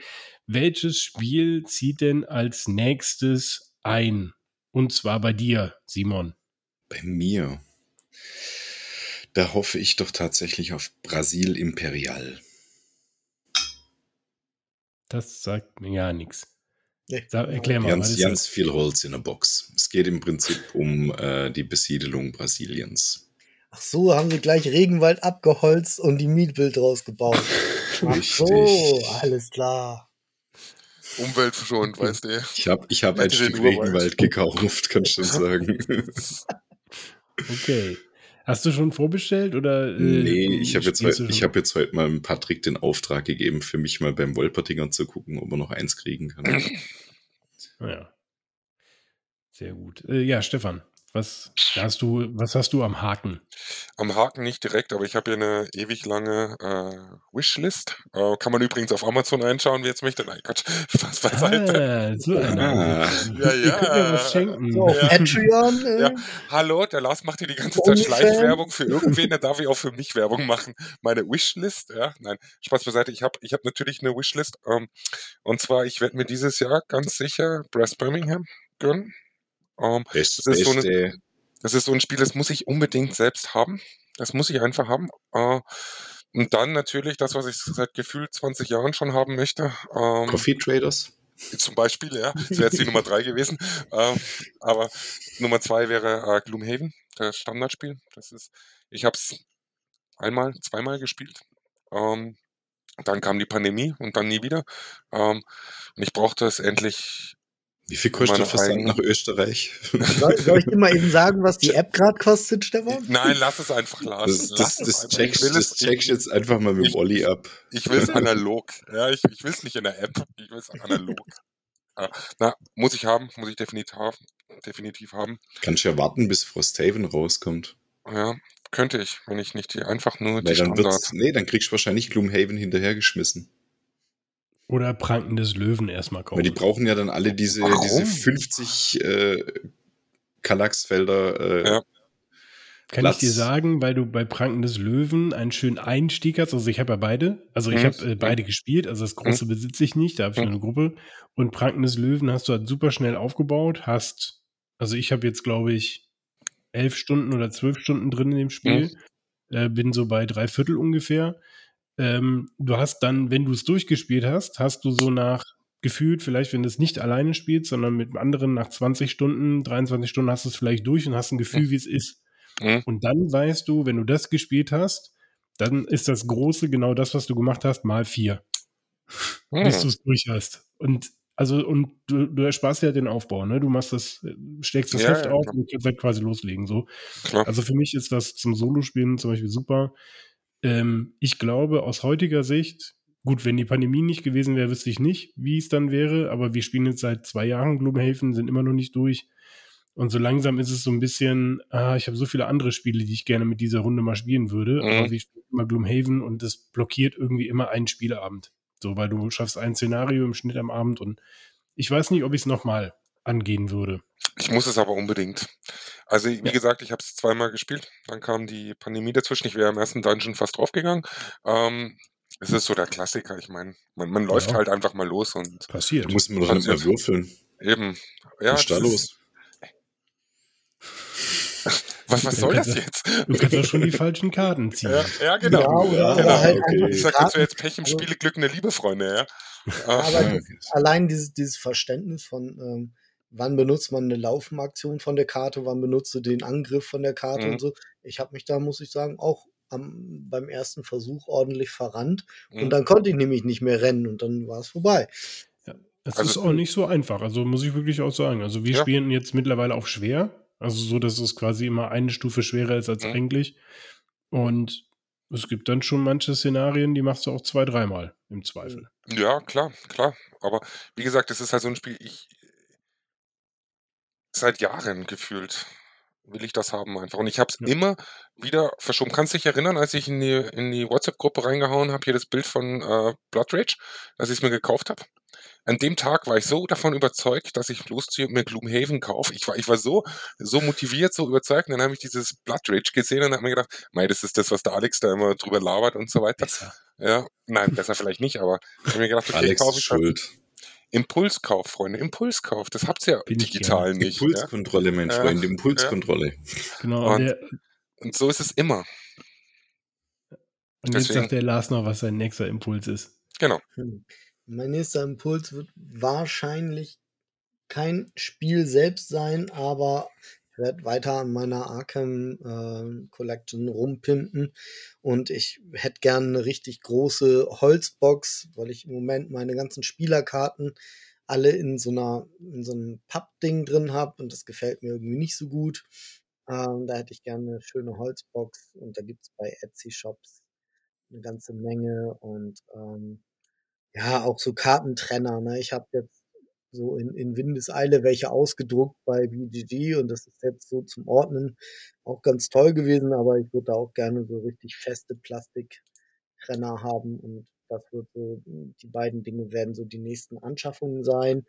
Welches Spiel zieht denn als nächstes ein? Und zwar bei dir, Simon. Bei mir. Da hoffe ich doch tatsächlich auf Brasil Imperial. Das sagt mir ja nichts. erklär mal. Ganz, ganz viel Holz in der Box. Es geht im Prinzip um äh, die Besiedelung Brasiliens. Ach so, haben sie gleich Regenwald abgeholzt und die Mietbild draus gebaut. Ach so, alles klar. Umweltverschonend, weißt du. Ich habe ich hab ein Stück Regenwald gekauft, kannst du sagen. okay. Hast du schon vorbestellt oder? Äh, nee, ich habe jetzt, heute, hab jetzt heute mal Patrick den Auftrag gegeben, für mich mal beim Wolpertinger zu gucken, ob er noch eins kriegen kann. Ja. Sehr gut. Äh, ja, Stefan. Was hast du, was hast du am Haken? Am Haken nicht direkt, aber ich habe hier eine ewig lange äh, Wishlist. Äh, kann man übrigens auf Amazon einschauen, wer jetzt möchte. Nein, Quatsch, Spaß beiseite. Ah, so. Ah. Ja, mir was ja. schenken. So, auf Ja. Patreon. Äh, Ja, hallo, der Lars macht hier die ganze Zeit. Schleichwerbung für irgendwen, der darf ich auch für mich Werbung machen. Meine Wishlist, ja, nein, Spaß beiseite. Ich habe ich hab natürlich eine Wishlist. Ähm, und zwar, ich werde mir dieses Jahr ganz sicher Brass Birmingham gönnen. Ähm, Best, Das ist so eine- beste. das ist so ein Spiel, das muss ich unbedingt selbst haben. Das muss ich einfach haben. Äh, und dann natürlich das, was ich seit gefühlt 20 Jahren schon haben möchte. Ähm, Coffee Traders. zum Beispiel, ja. Das wäre jetzt die Nummer drei gewesen. Ähm, aber Nummer zwei wäre äh, Gloomhaven, das Standardspiel. Das ist, ich habe es einmal, zweimal gespielt. Ähm, dann kam die Pandemie und dann nie wieder. Ähm, und ich brauchte es endlich. Wie viel kostet Versand eigenen- nach Österreich? soll, soll ich dir mal eben sagen, was die App gerade kostet, Stefan? Nein, lass es einfach, Lars. Das, das, lass es das, einfach. checkst, ich will das ich, jetzt einfach mal mit ich- dem Olli ab. ich will es analog. Ja, ich, ich will es nicht in der App. Ich will es analog. Ja, na, muss ich haben, muss ich definitiv haben. Definitiv haben. Kannst ja warten, bis Frosthaven rauskommt. Ja, könnte ich, wenn ich nicht die einfach nur die Weil dann Standard. wird's, nee, dann kriegst du wahrscheinlich Gloomhaven hinterhergeschmissen. Oder Pranken des Löwen erstmal kaufen. Weil die brauchen ja dann alle diese, Warum? diese 50 äh, Kallaxfelder. Äh, Ja. Kann Platz. ich dir sagen, weil du bei Pranken des Löwen einen schönen Einstieg hast. Also ich habe ja beide. Also ich Mhm. habe äh, beide gespielt. Also das große besitze ich nicht. Da habe ich nur eine Gruppe. Und Pranken des Löwen hast du halt super schnell aufgebaut. Hast, also ich habe jetzt glaube ich elf Stunden oder zwölf Stunden drin in dem Spiel. Äh, bin so bei drei Viertel ungefähr. Ähm, du hast dann, wenn du es durchgespielt hast, hast du so nach gefühlt, vielleicht wenn du es nicht alleine spielst, sondern mit anderen nach 20 Stunden, 23 Stunden hast du es vielleicht durch und hast ein Gefühl, wie es ist. Mhm. Und dann weißt du, wenn du das gespielt hast, dann ist das Große genau das, was du gemacht hast, mal vier, bis du es durch hast. Und also, und du, du ersparst ja den Aufbau, ne? Du machst das, schlägst das Ja, Heft ja, auf klar. und kannst halt quasi loslegen. So. Klar. Also für mich ist das zum Solospielen zum Beispiel super. Ähm, ich glaube, aus heutiger Sicht, gut, wenn die Pandemie nicht gewesen wäre, wüsste ich nicht, wie es dann wäre, aber wir spielen jetzt seit zwei Jahren Gloomhaven, sind immer noch nicht durch. Und so langsam ist es so ein bisschen, ah, ich habe so viele andere Spiele, die ich gerne mit dieser Runde mal spielen würde, Mhm. aber wir spielen immer Gloomhaven und das blockiert irgendwie immer einen Spieleabend. So, weil du schaffst ein Szenario im Schnitt am Abend und ich weiß nicht, ob ich es nochmal angehen würde. Ich muss es aber unbedingt. Also, wie Ja. gesagt, ich habe es zweimal gespielt. Dann kam die Pandemie dazwischen. Ich wäre im ersten Dungeon fast draufgegangen. Ähm, es ist so der Klassiker. Ich meine, man, man läuft Ja. halt einfach mal los und Passiert. da muss man doch nicht mehr würfeln. eben. Ja, Was ist da los? ist, was, was Du soll das jetzt? Du kannst auch schon die falschen Karten ziehen. Ja, ja genau. Ja, Ja, genau. halt okay. Ich sag dazu jetzt Pech im Spiele, Glück, eine Liebe, Freunde, ja. Aber Ah, das, allein dieses, dieses Verständnis von, ähm, wann benutzt man eine Laufenaktion von der Karte, wann benutzt du den Angriff von der Karte Mhm. und so. Ich habe mich da, muss ich sagen, auch am, beim ersten Versuch ordentlich verrannt. Mhm. Und dann konnte ich nämlich nicht mehr rennen und dann war es vorbei. Es Also- ist auch nicht so einfach, also muss ich wirklich auch sagen. Also wir Ja. spielen jetzt mittlerweile auf schwer, also so, dass es quasi immer eine Stufe schwerer ist als Mhm. eigentlich. Und es gibt dann schon manche Szenarien, die machst du auch zwei, dreimal im Zweifel. Ja, klar, klar. Aber wie gesagt, das ist halt so ein Spiel, ich seit Jahren gefühlt will ich das haben einfach. Und ich habe es Ja. immer wieder verschoben. Kannst dich erinnern, als ich in die, in die WhatsApp-Gruppe reingehauen habe, hier das Bild von äh, Blood Rage, als ich es mir gekauft habe? An dem Tag war ich so davon überzeugt, dass ich losziehe und mir Gloomhaven kaufe. Ich war, ich war so, so motiviert, so überzeugt. Und dann habe ich dieses Blood Rage gesehen und habe mir gedacht, mei, das ist das, was der Alex da immer drüber labert und so weiter. Besser. Ja, nein, besser vielleicht nicht, aber ich habe mir gedacht, okay, Alex kaufe ist ich das. schuld. Impulskauf, Freunde, Impulskauf. Das habt ihr ja Bin ich digital nicht. Ja? Impulskontrolle, mein Ja. Freund, Impulskontrolle. Genau. Und- Und, der, Und so ist es immer. und jetzt deswegen- sagt der Lars noch, was sein nächster Impuls ist. Genau. Hm. Mein nächster Impuls wird wahrscheinlich kein Spiel selbst sein, aber werde weiter an meiner Arkham äh, Collection rumpimpen und ich hätte gerne eine richtig große Holzbox, weil ich im Moment meine ganzen Spielerkarten alle in so einer in so einem Pappding drin habe und das gefällt mir irgendwie nicht so gut. Ähm, da hätte ich gerne eine schöne Holzbox und da gibt's bei Etsy Shops eine ganze Menge und ähm, ja, auch so Kartentrenner. Ne? Ich habe jetzt so in, in Windeseile welche ausgedruckt bei BGG und das ist jetzt so zum Ordnen auch ganz toll gewesen, aber ich würde da auch gerne so richtig feste Plastikrenner haben und das wird so, die beiden Dinge werden so die nächsten Anschaffungen sein.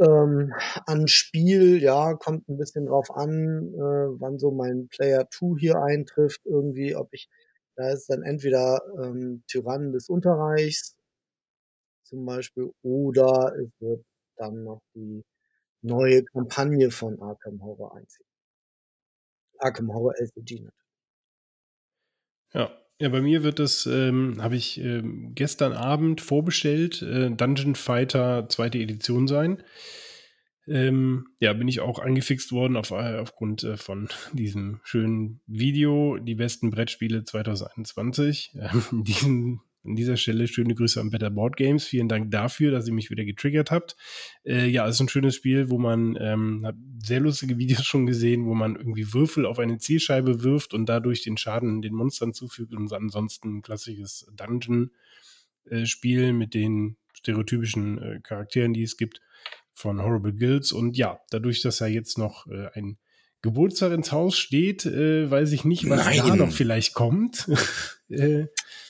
Ähm, an Spiel, ja, kommt ein bisschen drauf an, äh, wann so mein Player 2 hier eintrifft, irgendwie, ob ich, da ist dann entweder ähm, Tyrannen des Unterreichs zum Beispiel, oder es wird dann noch die neue Kampagne von Arkham Horror einziehen. Arkham Horror LCG natürlich. Ja, ja, bei mir wird das, ähm, habe ich ähm, gestern Abend vorbestellt, äh, Dungeon Fighter zweite Edition sein. Ähm, ja, bin ich auch angefixt worden auf, äh, aufgrund äh, von diesem schönen Video, die besten Brettspiele 2021. Ähm, diesen an dieser Stelle schöne Grüße an Better Board Games. Vielen Dank dafür, dass ihr mich wieder getriggert habt. Äh, ja, es ist ein schönes Spiel, wo man, ähm, hat sehr lustige Videos schon gesehen, wo man irgendwie Würfel auf eine Zielscheibe wirft und dadurch den Schaden den Monstern zufügt und ansonsten ein klassisches Dungeon-Spiel äh, mit den stereotypischen äh, Charakteren, die es gibt von Horrible Guilds. Und ja, dadurch, dass ja jetzt noch äh, ein Geburtstag ins Haus steht, äh, weiß ich nicht, was Nein. da noch vielleicht kommt. äh,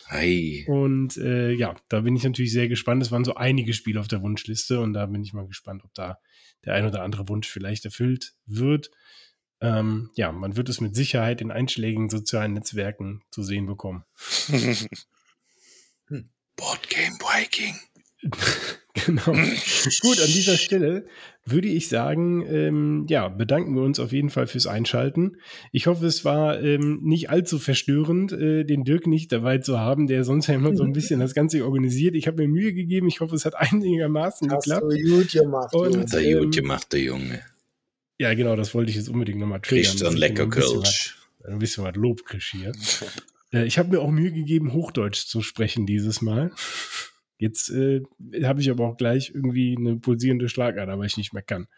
Ei. Und äh, ja, da bin ich natürlich sehr gespannt. Es waren so einige Spiele auf der Wunschliste und da bin ich mal gespannt, ob da der ein oder andere Wunsch vielleicht erfüllt wird. Ähm, ja, man wird es mit Sicherheit in einschlägigen sozialen Netzwerken zu sehen bekommen. Boardgame Viking. genau. Gut, an dieser Stelle würde ich sagen, ähm, ja, bedanken wir uns auf jeden Fall fürs Einschalten. Ich hoffe, es war ähm, nicht allzu verstörend, äh, den Dirk nicht dabei zu haben, der sonst ja immer so ein bisschen das Ganze organisiert. Ich habe mir Mühe gegeben. Ich hoffe, es hat einigermaßen Hast geklappt. Du gut gemacht, Und, Hat er ähm, gut gemacht, der Junge. Ja, genau, das wollte ich jetzt unbedingt nochmal triggern. Kriegst dann lecker Kölsch. Ein bisschen was Lob kriegst hier. äh, ich habe mir auch Mühe gegeben, Hochdeutsch zu sprechen dieses Mal. Jetzt äh, habe ich aber auch gleich irgendwie eine pulsierende Schlagader, weil ich nicht mehr kann.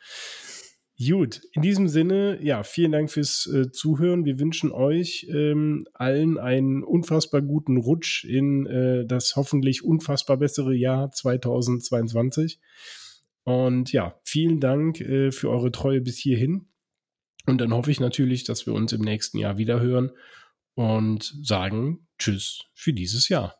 Gut, in diesem Sinne, ja, vielen Dank fürs äh, Zuhören. Wir wünschen euch ähm, allen einen unfassbar guten Rutsch in äh, das hoffentlich unfassbar bessere Jahr 2022. Und ja, vielen Dank äh, für eure Treue bis hierhin. Und dann hoffe ich natürlich, dass wir uns im nächsten Jahr wieder hören und sagen Tschüss für dieses Jahr.